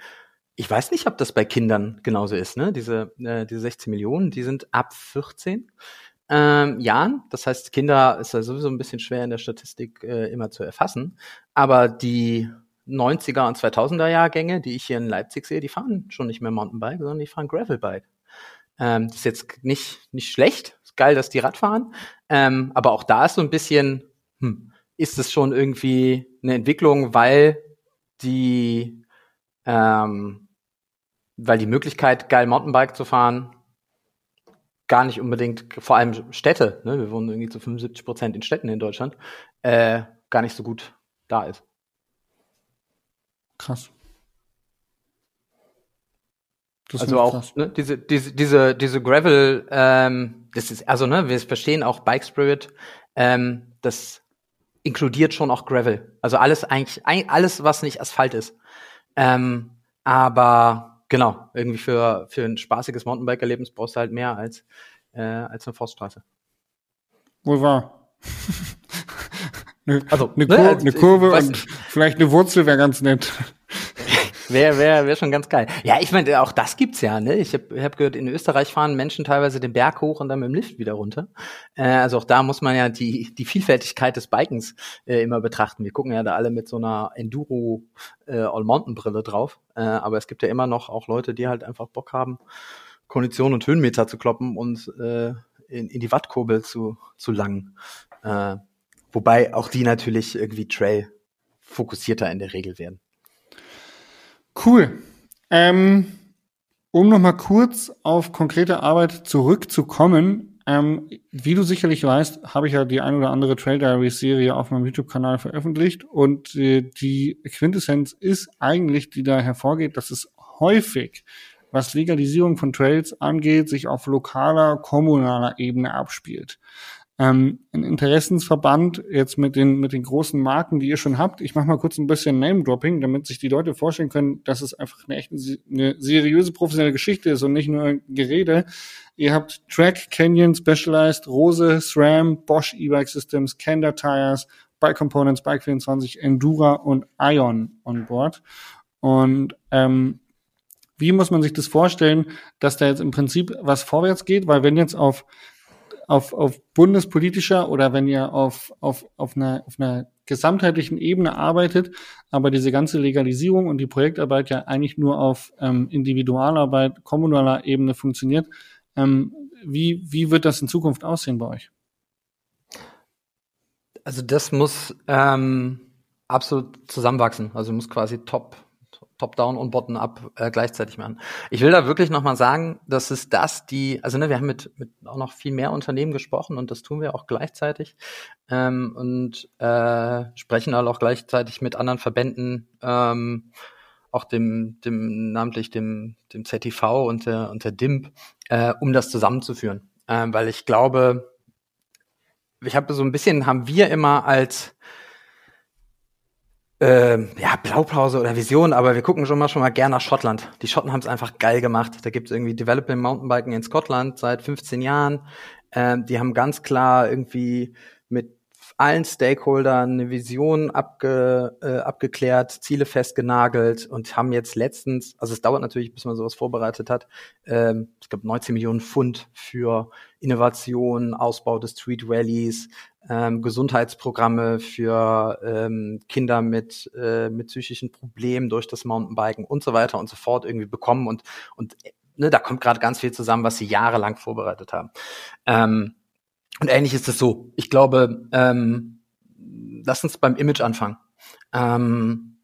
Ich weiß nicht, ob das bei Kindern genauso ist, ne? Diese, äh, diese 16 Millionen, die sind ab 14 ähm, Jahren. Das heißt, Kinder ist ja sowieso ein bisschen schwer in der Statistik äh, immer zu erfassen. Aber die 90er und 2000er Jahrgänge, die ich hier in Leipzig sehe, die fahren schon nicht mehr Mountainbike, sondern die fahren Gravelbike. Ähm, das ist jetzt nicht, nicht schlecht. Ist geil, dass die Rad fahren. Ähm, aber auch da ist so ein bisschen, hm, ist es schon irgendwie eine Entwicklung, weil die, ähm, weil die Möglichkeit, geil Mountainbike zu fahren, gar nicht unbedingt, vor allem Städte, ne, wir wohnen irgendwie zu 75 Prozent in Städten in Deutschland, äh, gar nicht so gut da ist. Krass. Das also auch krass. ne, diese diese diese diese Gravel, ähm, das ist also ne, wir verstehen auch Bike Spirit, ähm, das inkludiert schon auch Gravel. Also alles eigentlich alles was nicht Asphalt ist. Ähm, aber genau irgendwie für für ein spaßiges Mountainbike-Erlebnis brauchst du halt mehr als äh, als eine Forststraße. Wohl wahr. eine, also eine, ne, Kur also, eine Kurve und vielleicht eine Wurzel wäre ganz nett. Wäre wär, wär schon ganz geil. Ja, ich meine, auch das gibt's ja. Ne? Ich habe hab gehört, in Österreich fahren Menschen teilweise den Berg hoch und dann mit dem Lift wieder runter. Äh, also auch da muss man ja die, die Vielfältigkeit des Bikens äh, immer betrachten. Wir gucken ja da alle mit so einer Enduro äh, All-Mountain-Brille drauf. Äh, aber es gibt ja immer noch auch Leute, die halt einfach Bock haben, Kondition und Höhenmeter zu kloppen und äh, in, in die Wattkurbel zu, zu langen. Äh, wobei auch die natürlich irgendwie Trail fokussierter in der Regel werden. Cool. Ähm, um noch mal kurz auf konkrete Arbeit zurückzukommen, ähm, wie du sicherlich weißt, habe ich ja die ein oder andere Trail Diaries Serie auf meinem YouTube-Kanal veröffentlicht und äh, die Quintessenz ist eigentlich, die da hervorgeht, dass es häufig, was Legalisierung von Trails angeht, sich auf lokaler, kommunaler Ebene abspielt ähm, ein Interessensverband jetzt mit den mit den großen Marken, die ihr schon habt. Ich mache mal kurz ein bisschen Name-Dropping, damit sich die Leute vorstellen können, dass es einfach eine echt eine seriöse professionelle Geschichte ist und nicht nur ein Gerede. Ihr habt Track, Canyon, Specialized, Rose, SRAM, Bosch E-Bike Systems, Kenda Tires, Bike Components, Bike 24, Endura und Ion on board. Und ähm, wie muss man sich das vorstellen, dass da jetzt im Prinzip was vorwärts geht? Weil wenn jetzt auf auf, auf bundespolitischer oder wenn ihr auf, auf, auf, einer, auf einer gesamtheitlichen Ebene arbeitet, aber diese ganze Legalisierung und die Projektarbeit ja eigentlich nur auf ähm, Individualarbeit, kommunaler Ebene funktioniert, ähm, wie, wie wird das in Zukunft aussehen bei euch? Also das muss ähm, absolut zusammenwachsen. Also muss quasi top Top-Down und Bottom-Up äh, gleichzeitig machen. Ich will da wirklich nochmal sagen, dass es das, die, also ne, wir haben mit, mit auch noch viel mehr Unternehmen gesprochen und das tun wir auch gleichzeitig ähm, und äh, sprechen halt auch gleichzeitig mit anderen Verbänden, ähm, auch dem, dem namentlich dem, dem ZTV und der, und der DIMP, äh, um das zusammenzuführen. Ähm, weil ich glaube, ich habe so ein bisschen, haben wir immer als äh, ja, Blaupause oder Vision, aber wir gucken schon mal schon mal gern nach Schottland. Die Schotten haben es einfach geil gemacht. Da gibt es irgendwie Developing Mountainbiken in Schottland seit 15 Jahren. Ähm, die haben ganz klar irgendwie mit allen Stakeholdern eine Vision abge, äh, abgeklärt, Ziele festgenagelt und haben jetzt letztens, also es dauert natürlich, bis man sowas vorbereitet hat, ähm, es gab 19 Millionen Pfund für Innovation, Ausbau des Street Rallies, ähm, Gesundheitsprogramme für ähm, Kinder mit, äh, mit psychischen Problemen durch das Mountainbiken und so weiter und so fort irgendwie bekommen und, und ne, da kommt gerade ganz viel zusammen, was sie jahrelang vorbereitet haben. Ähm, und ähnlich ist es so. Ich glaube, ähm, lass uns beim Image anfangen. Ähm,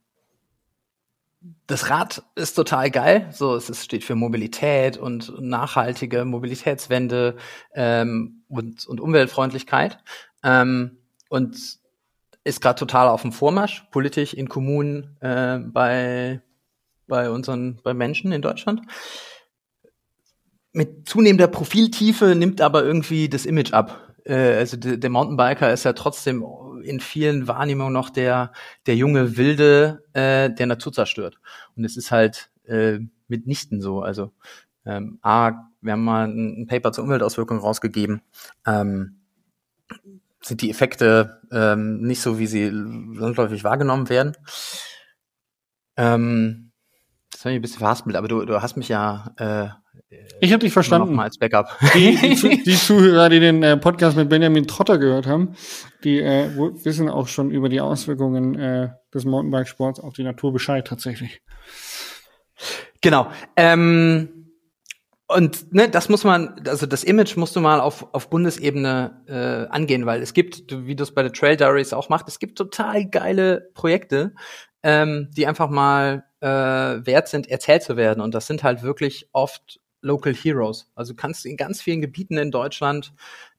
das Rad ist total geil. So, es ist, steht für Mobilität und nachhaltige Mobilitätswende ähm, und, und Umweltfreundlichkeit. Ähm, und ist gerade total auf dem Vormarsch, politisch in Kommunen äh, bei, bei unseren bei Menschen in Deutschland. Mit zunehmender Profiltiefe nimmt aber irgendwie das Image ab. Äh, also der Mountainbiker ist ja trotzdem in vielen Wahrnehmungen noch der, der junge Wilde, äh, der Natur zerstört. Und es ist halt äh, mitnichten so. Also ähm, A, wir haben mal ein, ein Paper zur Umweltauswirkung rausgegeben. Ähm, sind die Effekte ähm, nicht so, wie sie landläufig wahrgenommen werden. Ähm, das war ich ein bisschen verhaspelt, aber du, du hast mich ja äh, ich habe dich verstanden. Mal als Backup. Die, die, die, Zuhörer, die den äh, Podcast mit Benjamin Trotter gehört haben, die äh, wissen auch schon über die Auswirkungen äh, des Mountainbikesports auf die Natur Bescheid tatsächlich. Genau. Ähm, und ne, das muss man, also das Image musst du mal auf, auf Bundesebene äh, angehen, weil es gibt, wie du es bei der Trail Diaries auch machst, es gibt total geile Projekte, ähm, die einfach mal äh, wert sind, erzählt zu werden. Und das sind halt wirklich oft Local Heroes. Also kannst du in ganz vielen Gebieten in Deutschland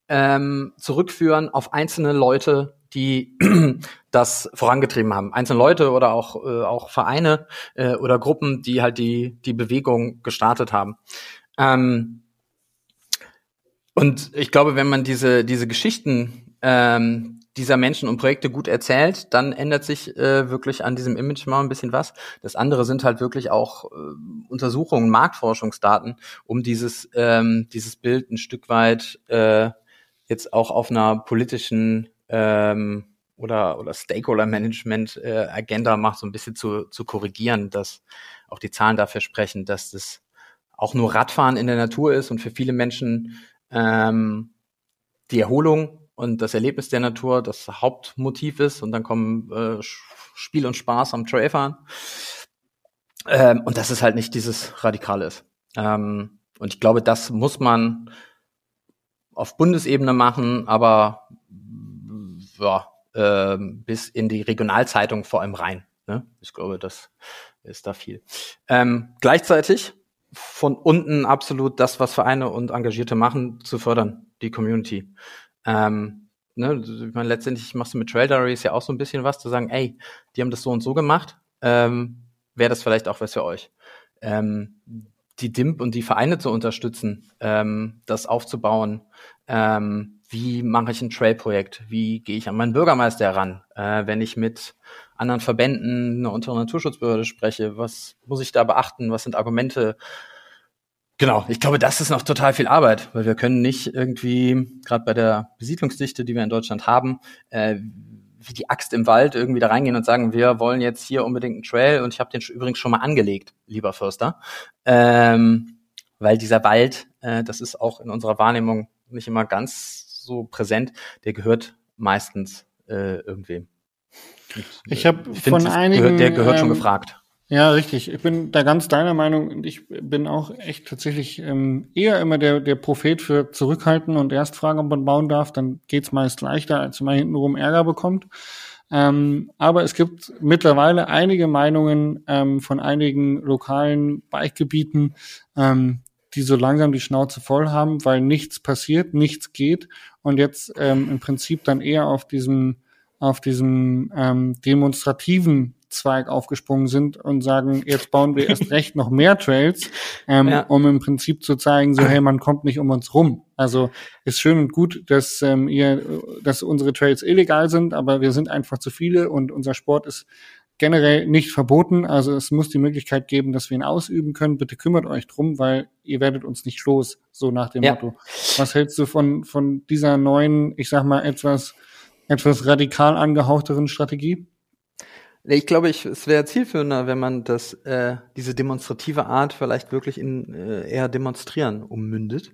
ähm, zurückführen auf einzelne Leute, die das vorangetrieben haben. Einzelne Leute oder auch, äh, auch Vereine äh, oder Gruppen, die halt die, die Bewegung gestartet haben. Ähm, und ich glaube, wenn man diese, diese Geschichten ähm, dieser Menschen und Projekte gut erzählt, dann ändert sich äh, wirklich an diesem Image mal ein bisschen was. Das andere sind halt wirklich auch äh, Untersuchungen, Marktforschungsdaten, um dieses, ähm, dieses Bild ein Stück weit äh, jetzt auch auf einer politischen ähm, oder, oder Stakeholder-Management-Agenda äh, macht, so ein bisschen zu, zu korrigieren, dass auch die Zahlen dafür sprechen, dass das auch nur Radfahren in der Natur ist und für viele Menschen ähm, die Erholung und das Erlebnis der Natur das Hauptmotiv ist und dann kommen äh, Spiel und Spaß am Trailfahren. Ähm, und dass es halt nicht dieses Radikale ist. Ähm, und ich glaube, das muss man auf Bundesebene machen, aber ja, äh, bis in die Regionalzeitung vor allem rein. Ne? Ich glaube, das ist da viel. Ähm, gleichzeitig von unten absolut das, was Vereine und Engagierte machen, zu fördern, die Community. Ähm, ne, ich meine, letztendlich machst du mit Trail Diaries ja auch so ein bisschen was, zu sagen, ey, die haben das so und so gemacht, ähm, wäre das vielleicht auch was für euch. Ähm, die DIMP und die Vereine zu unterstützen, ähm, das aufzubauen. Ähm, wie mache ich ein Trail-Projekt? Wie gehe ich an meinen Bürgermeister heran? Äh, wenn ich mit anderen Verbänden, einer untere Naturschutzbehörde spreche, was muss ich da beachten? Was sind Argumente? Genau, ich glaube, das ist noch total viel Arbeit, weil wir können nicht irgendwie, gerade bei der Besiedlungsdichte, die wir in Deutschland haben, äh, wie die Axt im Wald irgendwie da reingehen und sagen, wir wollen jetzt hier unbedingt einen Trail und ich habe den übrigens schon mal angelegt, lieber Förster. Ähm, weil dieser Wald, äh, das ist auch in unserer Wahrnehmung nicht immer ganz so präsent, der gehört meistens äh, irgendwem. Und, ich habe von einigen, gehört, der gehört ähm, schon gefragt. Ja, richtig. Ich bin da ganz deiner Meinung und ich bin auch echt tatsächlich ähm, eher immer der, der Prophet für Zurückhalten und erst fragen, ob man bauen darf. Dann geht's meist leichter, als man hintenrum Ärger bekommt. Ähm, aber es gibt mittlerweile einige Meinungen ähm, von einigen lokalen Bikegebieten, ähm, die so langsam die Schnauze voll haben, weil nichts passiert, nichts geht und jetzt ähm, im Prinzip dann eher auf diesem auf diesem ähm, demonstrativen Zweig aufgesprungen sind und sagen, jetzt bauen wir erst recht noch mehr Trails, ähm, ja. um im Prinzip zu zeigen, so hey, man kommt nicht um uns rum. Also ist schön und gut, dass ähm, ihr, dass unsere Trails illegal sind, aber wir sind einfach zu viele und unser Sport ist generell nicht verboten. Also es muss die Möglichkeit geben, dass wir ihn ausüben können. Bitte kümmert euch drum, weil ihr werdet uns nicht los, so nach dem ja. Motto. Was hältst du von, von dieser neuen, ich sag mal, etwas, etwas radikal angehauchteren Strategie? Ich glaube, ich, es wäre zielführender, wenn man das, äh, diese demonstrative Art vielleicht wirklich in äh, eher demonstrieren ummündet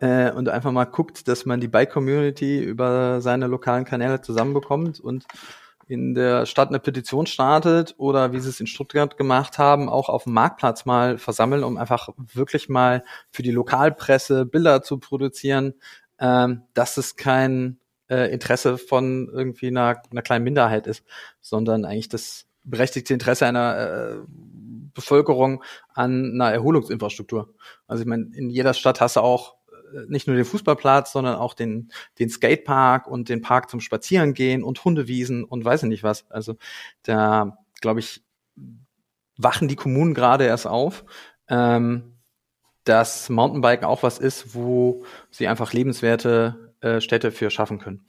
äh, und einfach mal guckt, dass man die Bike-Community über seine lokalen Kanäle zusammenbekommt und in der Stadt eine Petition startet oder wie sie es in Stuttgart gemacht haben, auch auf dem Marktplatz mal versammeln, um einfach wirklich mal für die Lokalpresse Bilder zu produzieren, ähm, dass es kein äh, Interesse von irgendwie einer, einer kleinen Minderheit ist, sondern eigentlich das berechtigte Interesse einer äh, Bevölkerung an einer Erholungsinfrastruktur. Also ich meine, in jeder Stadt hast du auch äh, nicht nur den Fußballplatz, sondern auch den, den Skatepark und den Park zum Spazierengehen und Hundewiesen und weiß ich nicht was. Also da, glaube ich, wachen die Kommunen gerade erst auf, ähm, dass Mountainbiken auch was ist, wo sie einfach lebenswerte äh, Städte für schaffen können.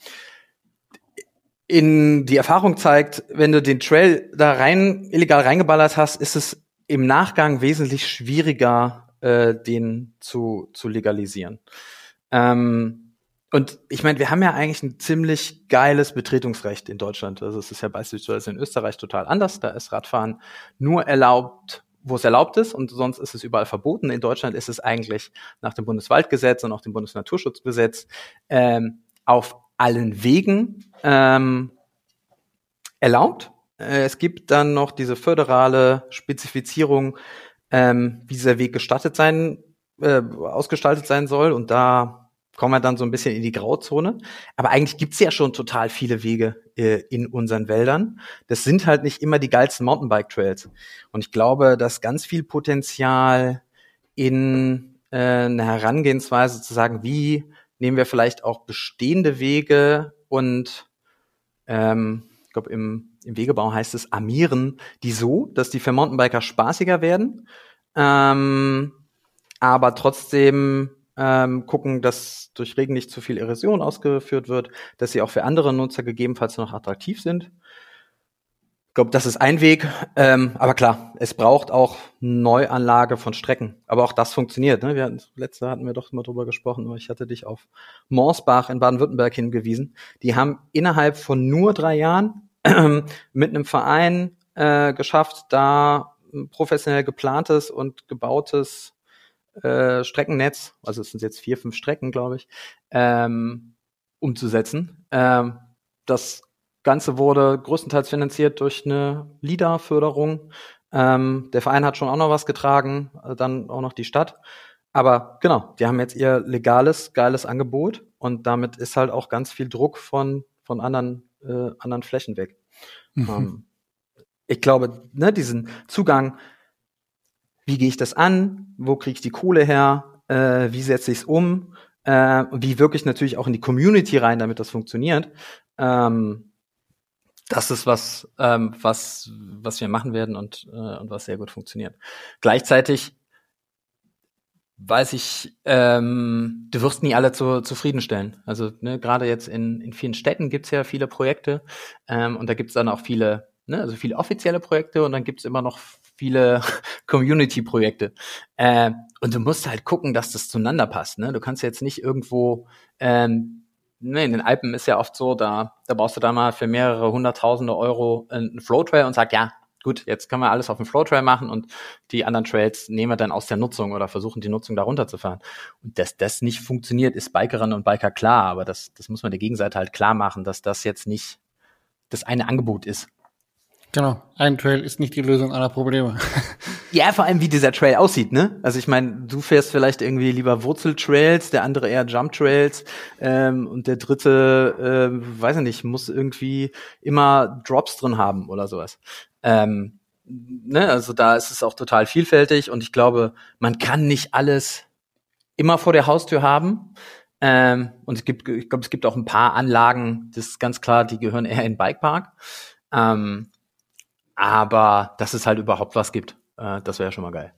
In die Erfahrung zeigt, wenn du den Trail da rein illegal reingeballert hast, ist es im Nachgang wesentlich schwieriger, äh, den zu, zu legalisieren. Ähm, und ich meine, wir haben ja eigentlich ein ziemlich geiles Betretungsrecht in Deutschland. Also es ist ja beispielsweise in Österreich total anders. Da ist Radfahren nur erlaubt, wo es erlaubt ist und sonst ist es überall verboten. In Deutschland ist es eigentlich nach dem Bundeswaldgesetz und auch dem Bundesnaturschutzgesetz ähm, auf allen Wegen ähm, erlaubt. Äh, es gibt dann noch diese föderale Spezifizierung, ähm, wie dieser Weg gestattet sein, äh, ausgestaltet sein soll. Und da kommen wir dann so ein bisschen in die Grauzone. Aber eigentlich gibt's ja schon total viele Wege äh, in unseren Wäldern. Das sind halt nicht immer die geilsten Mountainbike-Trails. Und ich glaube, dass ganz viel Potenzial in äh, eine Herangehensweise zu sagen, wie nehmen wir vielleicht auch bestehende Wege und ähm, ich glaube im, im Wegebau heißt es armieren die so, dass die für Mountainbiker spaßiger werden, ähm, aber trotzdem ähm, gucken, dass durch Regen nicht zu viel Erosion ausgeführt wird, dass sie auch für andere Nutzer gegebenenfalls noch attraktiv sind. Ich glaube, das ist ein Weg. Ähm, aber klar, es braucht auch Neuanlage von Strecken. Aber auch das funktioniert. Ne? Wir hatten, letzte hatten wir doch mal drüber gesprochen, aber ich hatte dich auf Morsbach in Baden-Württemberg hingewiesen. Die haben innerhalb von nur drei Jahren mit einem Verein äh, geschafft, da professionell geplantes und gebautes äh, Streckennetz, also es sind jetzt vier, fünf Strecken, glaube ich, ähm, umzusetzen. Ähm, das Ganze wurde größtenteils finanziert durch eine LIDA-Förderung. Ähm, der Verein hat schon auch noch was getragen, äh, dann auch noch die Stadt. Aber genau, die haben jetzt ihr legales, geiles Angebot und damit ist halt auch ganz viel Druck von, von anderen, äh, anderen Flächen weg. Mhm. Ähm, ich glaube, ne, diesen Zugang wie gehe ich das an, wo kriege ich die Kohle her, äh, wie setze ich es um, äh, wie wirklich natürlich auch in die Community rein, damit das funktioniert. Ähm, das ist was, ähm, was, was wir machen werden und, äh, und was sehr gut funktioniert. Gleichzeitig weiß ich, ähm, du wirst nie alle zu, zufriedenstellen. Also ne, gerade jetzt in, in vielen Städten gibt's ja viele Projekte ähm, und da gibt's dann auch viele, ne, also viele offizielle Projekte und dann gibt's immer noch viele Community-Projekte. Äh, und du musst halt gucken, dass das zueinander passt. Ne? Du kannst jetzt nicht irgendwo, ähm, ne, in den Alpen ist ja oft so, da, da baust du da mal für mehrere hunderttausende Euro einen Flowtrail und sagst, ja, gut, jetzt können wir alles auf dem Flowtrail machen und die anderen Trails nehmen wir dann aus der Nutzung oder versuchen die Nutzung da runterzufahren. Und dass das nicht funktioniert, ist Bikerinnen und Biker klar, aber das, das muss man der Gegenseite halt klar machen, dass das jetzt nicht das eine Angebot ist. Genau, ein Trail ist nicht die Lösung aller Probleme. ja, vor allem wie dieser Trail aussieht, ne? Also ich meine, du fährst vielleicht irgendwie lieber Wurzeltrails, der andere eher Jump-Trails ähm, und der dritte, äh, weiß ich nicht, muss irgendwie immer Drops drin haben oder sowas. Ähm, ne? Also da ist es auch total vielfältig und ich glaube, man kann nicht alles immer vor der Haustür haben. Ähm, und es gibt, ich glaube, es gibt auch ein paar Anlagen, das ist ganz klar, die gehören eher in Bikepark. Ähm, aber dass es halt überhaupt was gibt, äh, das wäre schon mal geil.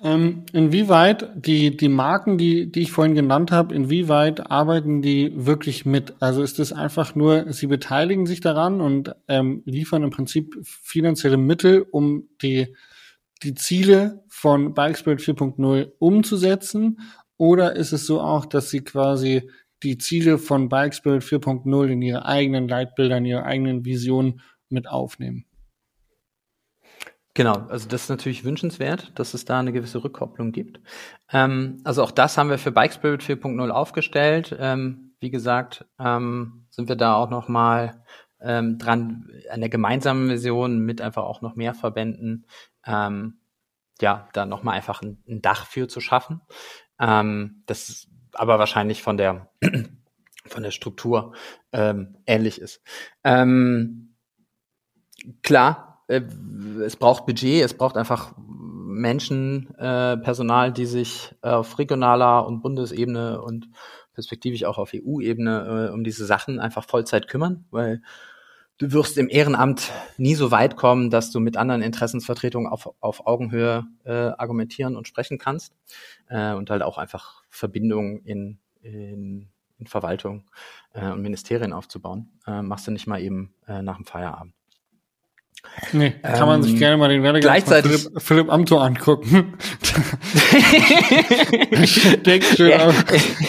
Ähm, inwieweit die, die Marken, die, die ich vorhin genannt habe, inwieweit arbeiten die wirklich mit? Also ist es einfach nur, sie beteiligen sich daran und ähm, liefern im Prinzip finanzielle Mittel, um die, die Ziele von Bikespirit 4.0 umzusetzen? Oder ist es so auch, dass sie quasi die Ziele von Bikespirit 4.0 in ihre eigenen Leitbildern, ihre eigenen Visionen mit aufnehmen? Genau, also das ist natürlich wünschenswert, dass es da eine gewisse Rückkopplung gibt. Ähm, also auch das haben wir für Bike Spirit 4.0 aufgestellt. Ähm, wie gesagt, ähm, sind wir da auch noch mal ähm, dran an der gemeinsamen Vision mit einfach auch noch mehr Verbänden, ähm, ja, da noch mal einfach ein, ein Dach für zu schaffen. Ähm, das ist aber wahrscheinlich von der von der Struktur ähm, ähnlich ist. Ähm, klar, äh, es braucht Budget, es braucht einfach Menschen, äh, Personal, die sich auf regionaler und Bundesebene und perspektivisch auch auf EU-Ebene äh, um diese Sachen einfach Vollzeit kümmern, weil du wirst im Ehrenamt nie so weit kommen, dass du mit anderen Interessensvertretungen auf, auf Augenhöhe äh, argumentieren und sprechen kannst äh, und halt auch einfach Verbindungen in, in, in Verwaltung äh, und Ministerien aufzubauen. Äh, machst du nicht mal eben äh, nach dem Feierabend. Nee, kann man sich ähm, gerne mal den Werdegang gleichzeitig von Philipp, Philipp Amthor angucken. ich denke schon ja.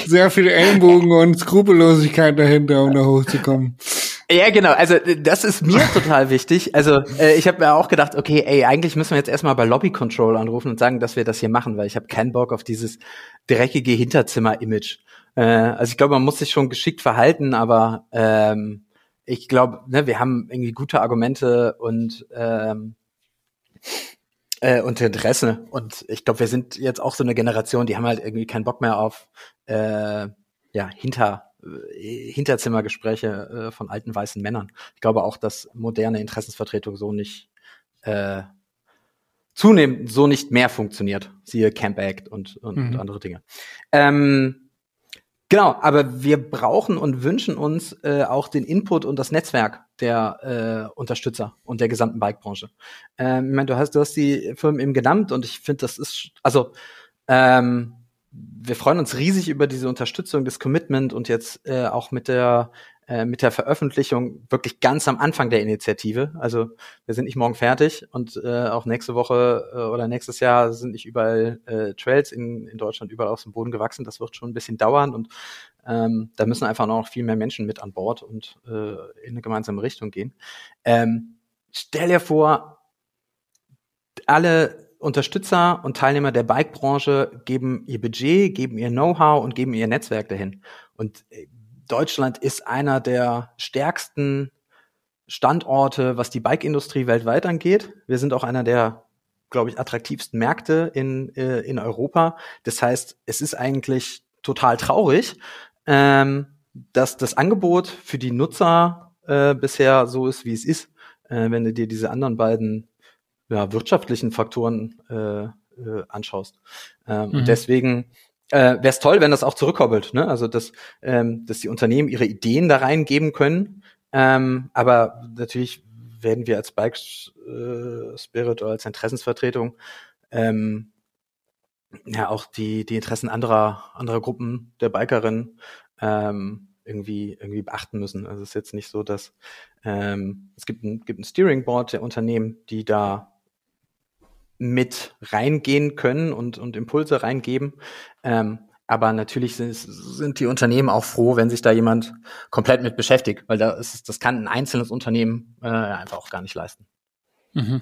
sehr viele Ellenbogen und Skrupellosigkeit dahinter, um da hochzukommen. Ja, genau. Also das ist mir total wichtig. Also äh, ich habe mir auch gedacht, okay, ey, eigentlich müssen wir jetzt erstmal bei Lobby Control anrufen und sagen, dass wir das hier machen, weil ich habe keinen Bock auf dieses dreckige Hinterzimmer-Image. Äh, also ich glaube, man muss sich schon geschickt verhalten, aber ähm, ich glaube, ne, wir haben irgendwie gute Argumente und ähm, äh, und Interesse. Und ich glaube, wir sind jetzt auch so eine Generation, die haben halt irgendwie keinen Bock mehr auf äh, ja, hinter äh, Hinterzimmergespräche äh, von alten weißen Männern. Ich glaube auch, dass moderne Interessensvertretung so nicht äh, zunehmend so nicht mehr funktioniert. Siehe Camp Act und, und, mhm. und andere Dinge. Ähm, genau, aber wir brauchen und wünschen uns äh, auch den Input und das Netzwerk der äh, Unterstützer und der gesamten Bikebranche. Ähm, ich meine, du hast, du hast die Firmen eben genannt und ich finde, das ist, also ähm, wir freuen uns riesig über diese Unterstützung, das Commitment und jetzt äh, auch mit der äh, mit der Veröffentlichung wirklich ganz am Anfang der Initiative. Also wir sind nicht morgen fertig und äh, auch nächste Woche äh, oder nächstes Jahr sind nicht überall äh, Trails in, in Deutschland überall aus dem Boden gewachsen. Das wird schon ein bisschen dauern und ähm, da müssen einfach noch viel mehr Menschen mit an Bord und äh, in eine gemeinsame Richtung gehen. Ähm, stell dir vor, alle Unterstützer und Teilnehmer der Bike-Branche geben ihr Budget, geben ihr Know-how und geben ihr Netzwerk dahin. Und äh, Deutschland ist einer der stärksten Standorte, was die Bike-Industrie weltweit angeht. Wir sind auch einer der, glaube ich, attraktivsten Märkte in, äh, in Europa. Das heißt, es ist eigentlich total traurig, ähm, dass das Angebot für die Nutzer äh, bisher so ist, wie es ist. Äh, wenn du dir diese anderen beiden ja, wirtschaftlichen Faktoren äh, äh, anschaust. Ähm, mhm. Und deswegen äh, wäre es toll, wenn das auch zurückkoppelt. Ne? Also dass, ähm, dass die Unternehmen ihre Ideen da reingeben können. Ähm, aber natürlich werden wir als Bike äh, Spirit oder als Interessensvertretung ähm, ja auch die die Interessen anderer anderer Gruppen der Bikerinnen ähm, irgendwie irgendwie beachten müssen. Also es ist jetzt nicht so, dass ähm, es gibt ein gibt ein Steering Board der Unternehmen, die da mit reingehen können und, und Impulse reingeben. Ähm, aber natürlich sind, sind die Unternehmen auch froh, wenn sich da jemand komplett mit beschäftigt, weil da ist, das kann ein einzelnes Unternehmen äh, einfach auch gar nicht leisten. Mhm.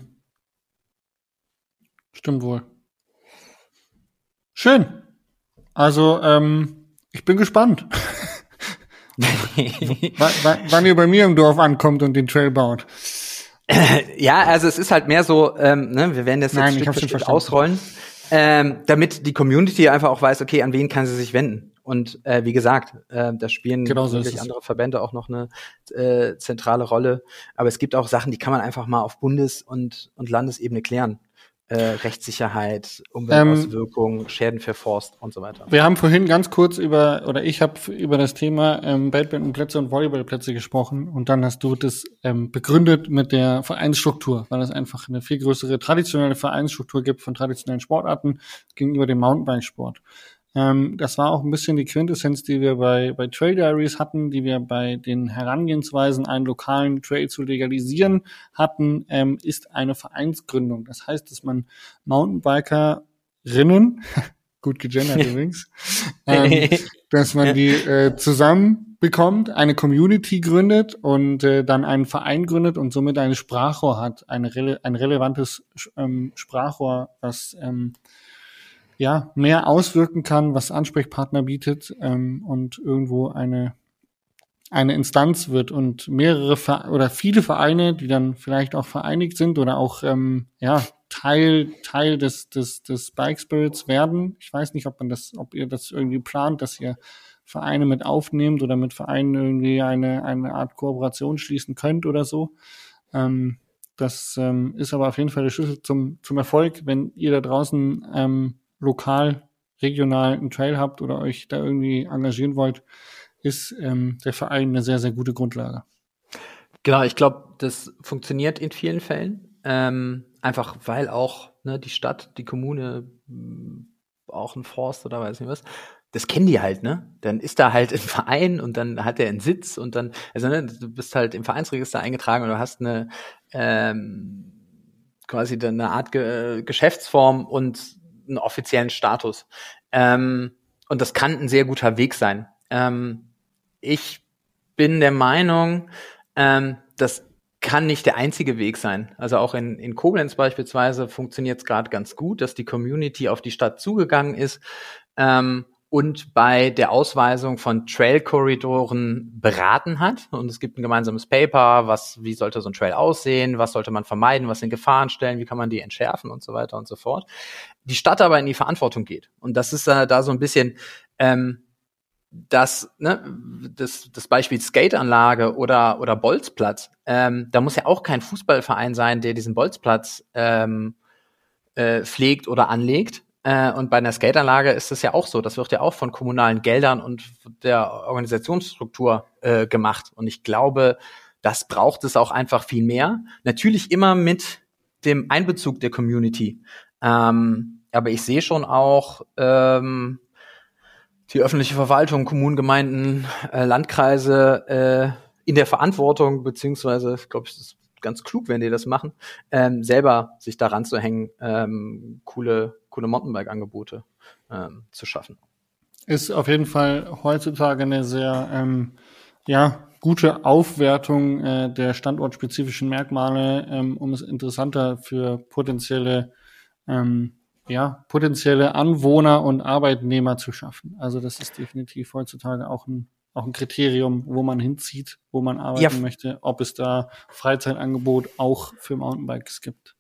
Stimmt wohl. Schön. Also, ähm, ich bin gespannt. wann ihr bei mir im Dorf ankommt und den Trail baut. ja, also es ist halt mehr so, ähm, ne, wir werden das jetzt Nein, Stück für Stück ausrollen, ähm, damit die Community einfach auch weiß, okay, an wen kann sie sich wenden. Und äh, wie gesagt, äh, da spielen genau so andere Verbände auch noch eine äh, zentrale Rolle. Aber es gibt auch Sachen, die kann man einfach mal auf Bundes- und, und Landesebene klären äh, Rechtssicherheit, Umweltauswirkungen, ähm, Schäden für Forst und so weiter. Wir haben vorhin ganz kurz über, oder ich habe über das Thema ähm, Badmintonplätze und Volleyballplätze gesprochen und dann hast du das ähm, begründet mit der Vereinsstruktur, weil es einfach eine viel größere traditionelle Vereinsstruktur gibt von traditionellen Sportarten gegenüber dem Mountainbikesport. Ähm, das war auch ein bisschen die Quintessenz, die wir bei, bei Trail Diaries hatten, die wir bei den Herangehensweisen, einen lokalen Trail zu legalisieren hatten, ähm, ist eine Vereinsgründung. Das heißt, dass man Mountainbikerinnen, gut gegendert übrigens, ähm, dass man die äh, zusammen bekommt, eine Community gründet und äh, dann einen Verein gründet und somit eine Sprachrohr hat, eine rele ein relevantes ähm, Sprachrohr, was ähm, ja, mehr auswirken kann, was Ansprechpartner bietet ähm, und irgendwo eine eine Instanz wird und mehrere Ver oder viele Vereine, die dann vielleicht auch vereinigt sind oder auch ähm, ja Teil Teil des des des Bike Spirits werden. Ich weiß nicht, ob man das, ob ihr das irgendwie plant, dass ihr Vereine mit aufnehmt oder mit Vereinen irgendwie eine eine Art Kooperation schließen könnt oder so. Ähm, das ähm, ist aber auf jeden Fall der Schlüssel zum zum Erfolg, wenn ihr da draußen ähm, lokal, regional einen Trail habt oder euch da irgendwie engagieren wollt, ist ähm, der Verein eine sehr, sehr gute Grundlage. Genau, ich glaube, das funktioniert in vielen Fällen. Ähm, einfach weil auch ne, die Stadt, die Kommune, mm, auch ein Forst oder weiß nicht was, das kennen die halt, ne? Dann ist da halt ein Verein und dann hat er einen Sitz und dann, also ne, du bist halt im Vereinsregister eingetragen und du hast eine ähm, quasi eine Art Ge Geschäftsform und einen offiziellen Status. Ähm, und das kann ein sehr guter Weg sein. Ähm, ich bin der Meinung, ähm, das kann nicht der einzige Weg sein. Also auch in, in Koblenz beispielsweise funktioniert es gerade ganz gut, dass die Community auf die Stadt zugegangen ist ähm, und bei der Ausweisung von Trail-Korridoren beraten hat. Und es gibt ein gemeinsames Paper, was, wie sollte so ein Trail aussehen, was sollte man vermeiden, was sind Gefahrenstellen, wie kann man die entschärfen und so weiter und so fort. Die Stadt aber in die Verantwortung geht. Und das ist äh, da so ein bisschen, ähm, das, ne, das, das Beispiel Skateanlage oder, oder Bolzplatz, ähm, da muss ja auch kein Fußballverein sein, der diesen Bolzplatz ähm, äh, pflegt oder anlegt. Äh, und bei einer Skateanlage ist es ja auch so. Das wird ja auch von kommunalen Geldern und der Organisationsstruktur äh, gemacht. Und ich glaube, das braucht es auch einfach viel mehr. Natürlich immer mit dem Einbezug der Community. Ähm, aber ich sehe schon auch, ähm, die öffentliche Verwaltung, Kommunen, Gemeinden, äh, Landkreise äh, in der Verantwortung, beziehungsweise, ich glaube, es ist ganz klug, wenn die das machen, ähm, selber sich daran zu hängen, ähm, coole, coole Mountainbike-Angebote ähm, zu schaffen. Ist auf jeden Fall heutzutage eine sehr ähm, ja, gute Aufwertung äh, der standortspezifischen Merkmale, ähm, um es interessanter für potenzielle ähm, ja, potenzielle Anwohner und Arbeitnehmer zu schaffen. Also das ist definitiv heutzutage auch ein, auch ein Kriterium, wo man hinzieht, wo man arbeiten ja. möchte, ob es da Freizeitangebot auch für Mountainbikes gibt.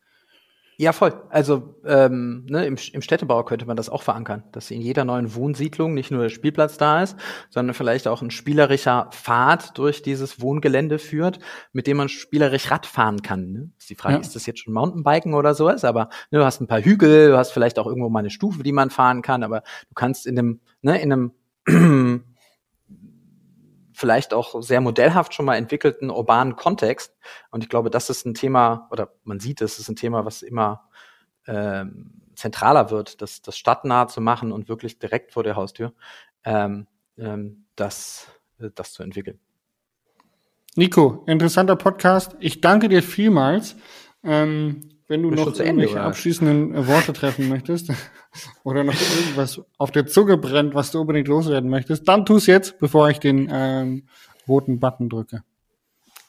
Ja, voll. Also ähm, ne, im, im Städtebau könnte man das auch verankern, dass in jeder neuen Wohnsiedlung nicht nur der Spielplatz da ist, sondern vielleicht auch ein spielerischer Pfad durch dieses Wohngelände führt, mit dem man spielerisch Rad fahren kann. Ne? Ist die Frage, ja. ist das jetzt schon Mountainbiken oder sowas? Aber ne, du hast ein paar Hügel, du hast vielleicht auch irgendwo mal eine Stufe, die man fahren kann, aber du kannst in einem, ne, in einem vielleicht auch sehr modellhaft schon mal entwickelten urbanen Kontext. Und ich glaube, das ist ein Thema, oder man sieht, es ist ein Thema, was immer ähm, zentraler wird, das, das stadtnah zu machen und wirklich direkt vor der Haustür, ähm, ähm, das, äh, das zu entwickeln. Nico, interessanter Podcast. Ich danke dir vielmals. Ähm, wenn du noch irgendwelche Ende, abschließenden äh, Worte treffen möchtest oder noch irgendwas auf der Zunge brennt, was du unbedingt loswerden möchtest, dann tu es jetzt, bevor ich den ähm, roten Button drücke.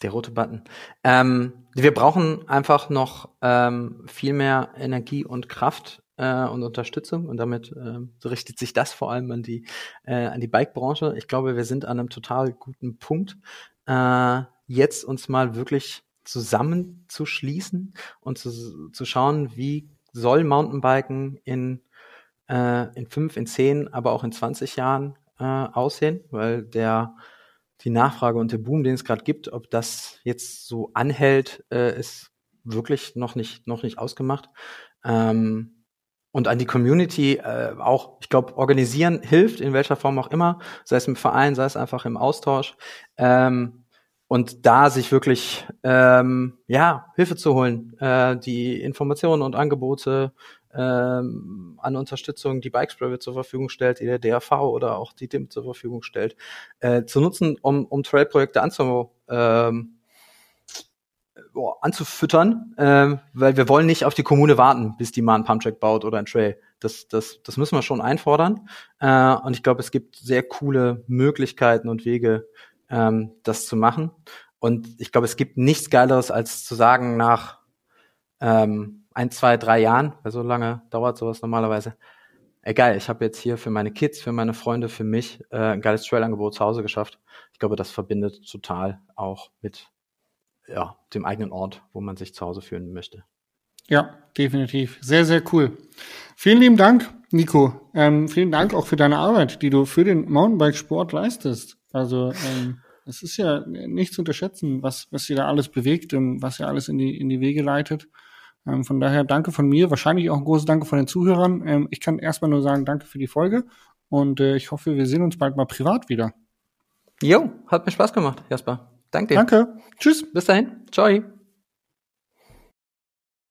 Der rote Button. Ähm, wir brauchen einfach noch ähm, viel mehr Energie und Kraft äh, und Unterstützung und damit äh, so richtet sich das vor allem an die äh, an die Bike-Branche. Ich glaube, wir sind an einem total guten Punkt, äh, jetzt uns mal wirklich zusammenzuschließen und zu, zu schauen, wie soll Mountainbiken in, äh, in fünf, in zehn, aber auch in 20 Jahren äh, aussehen, weil der die Nachfrage und der Boom, den es gerade gibt, ob das jetzt so anhält, äh, ist wirklich noch nicht noch nicht ausgemacht. Ähm, und an die Community äh, auch, ich glaube, organisieren hilft, in welcher Form auch immer, sei es im Verein, sei es einfach im Austausch. Ähm, und da sich wirklich ähm, ja Hilfe zu holen, äh, die Informationen und Angebote ähm, an Unterstützung, die Bikespray zur Verfügung stellt, die der DRV oder auch die DIM zur Verfügung stellt, äh, zu nutzen, um, um Trail-Projekte anzu, ähm, boah, anzufüttern, äh, weil wir wollen nicht auf die Kommune warten, bis die mal einen Pumptrack baut oder ein Trail. Das, das, das müssen wir schon einfordern. Äh, und ich glaube, es gibt sehr coole Möglichkeiten und Wege, ähm, das zu machen. Und ich glaube, es gibt nichts Geileres, als zu sagen nach ähm, ein, zwei, drei Jahren, weil so lange dauert sowas normalerweise, egal, ich habe jetzt hier für meine Kids, für meine Freunde, für mich äh, ein geiles Trail-Angebot zu Hause geschafft. Ich glaube, das verbindet total auch mit ja, dem eigenen Ort, wo man sich zu Hause fühlen möchte. Ja, definitiv. Sehr, sehr cool. Vielen lieben Dank, Nico. Ähm, vielen Dank auch für deine Arbeit, die du für den Mountainbike-Sport leistest. Also ähm, es ist ja nicht zu unterschätzen, was, was sie da alles bewegt und was ihr alles in die, in die Wege leitet. Ähm, von daher danke von mir, wahrscheinlich auch ein großes Danke von den Zuhörern. Ähm, ich kann erstmal nur sagen, danke für die Folge und äh, ich hoffe, wir sehen uns bald mal privat wieder. Jo, hat mir Spaß gemacht, Jasper. Danke dir. Danke. Tschüss. Bis dahin. Ciao.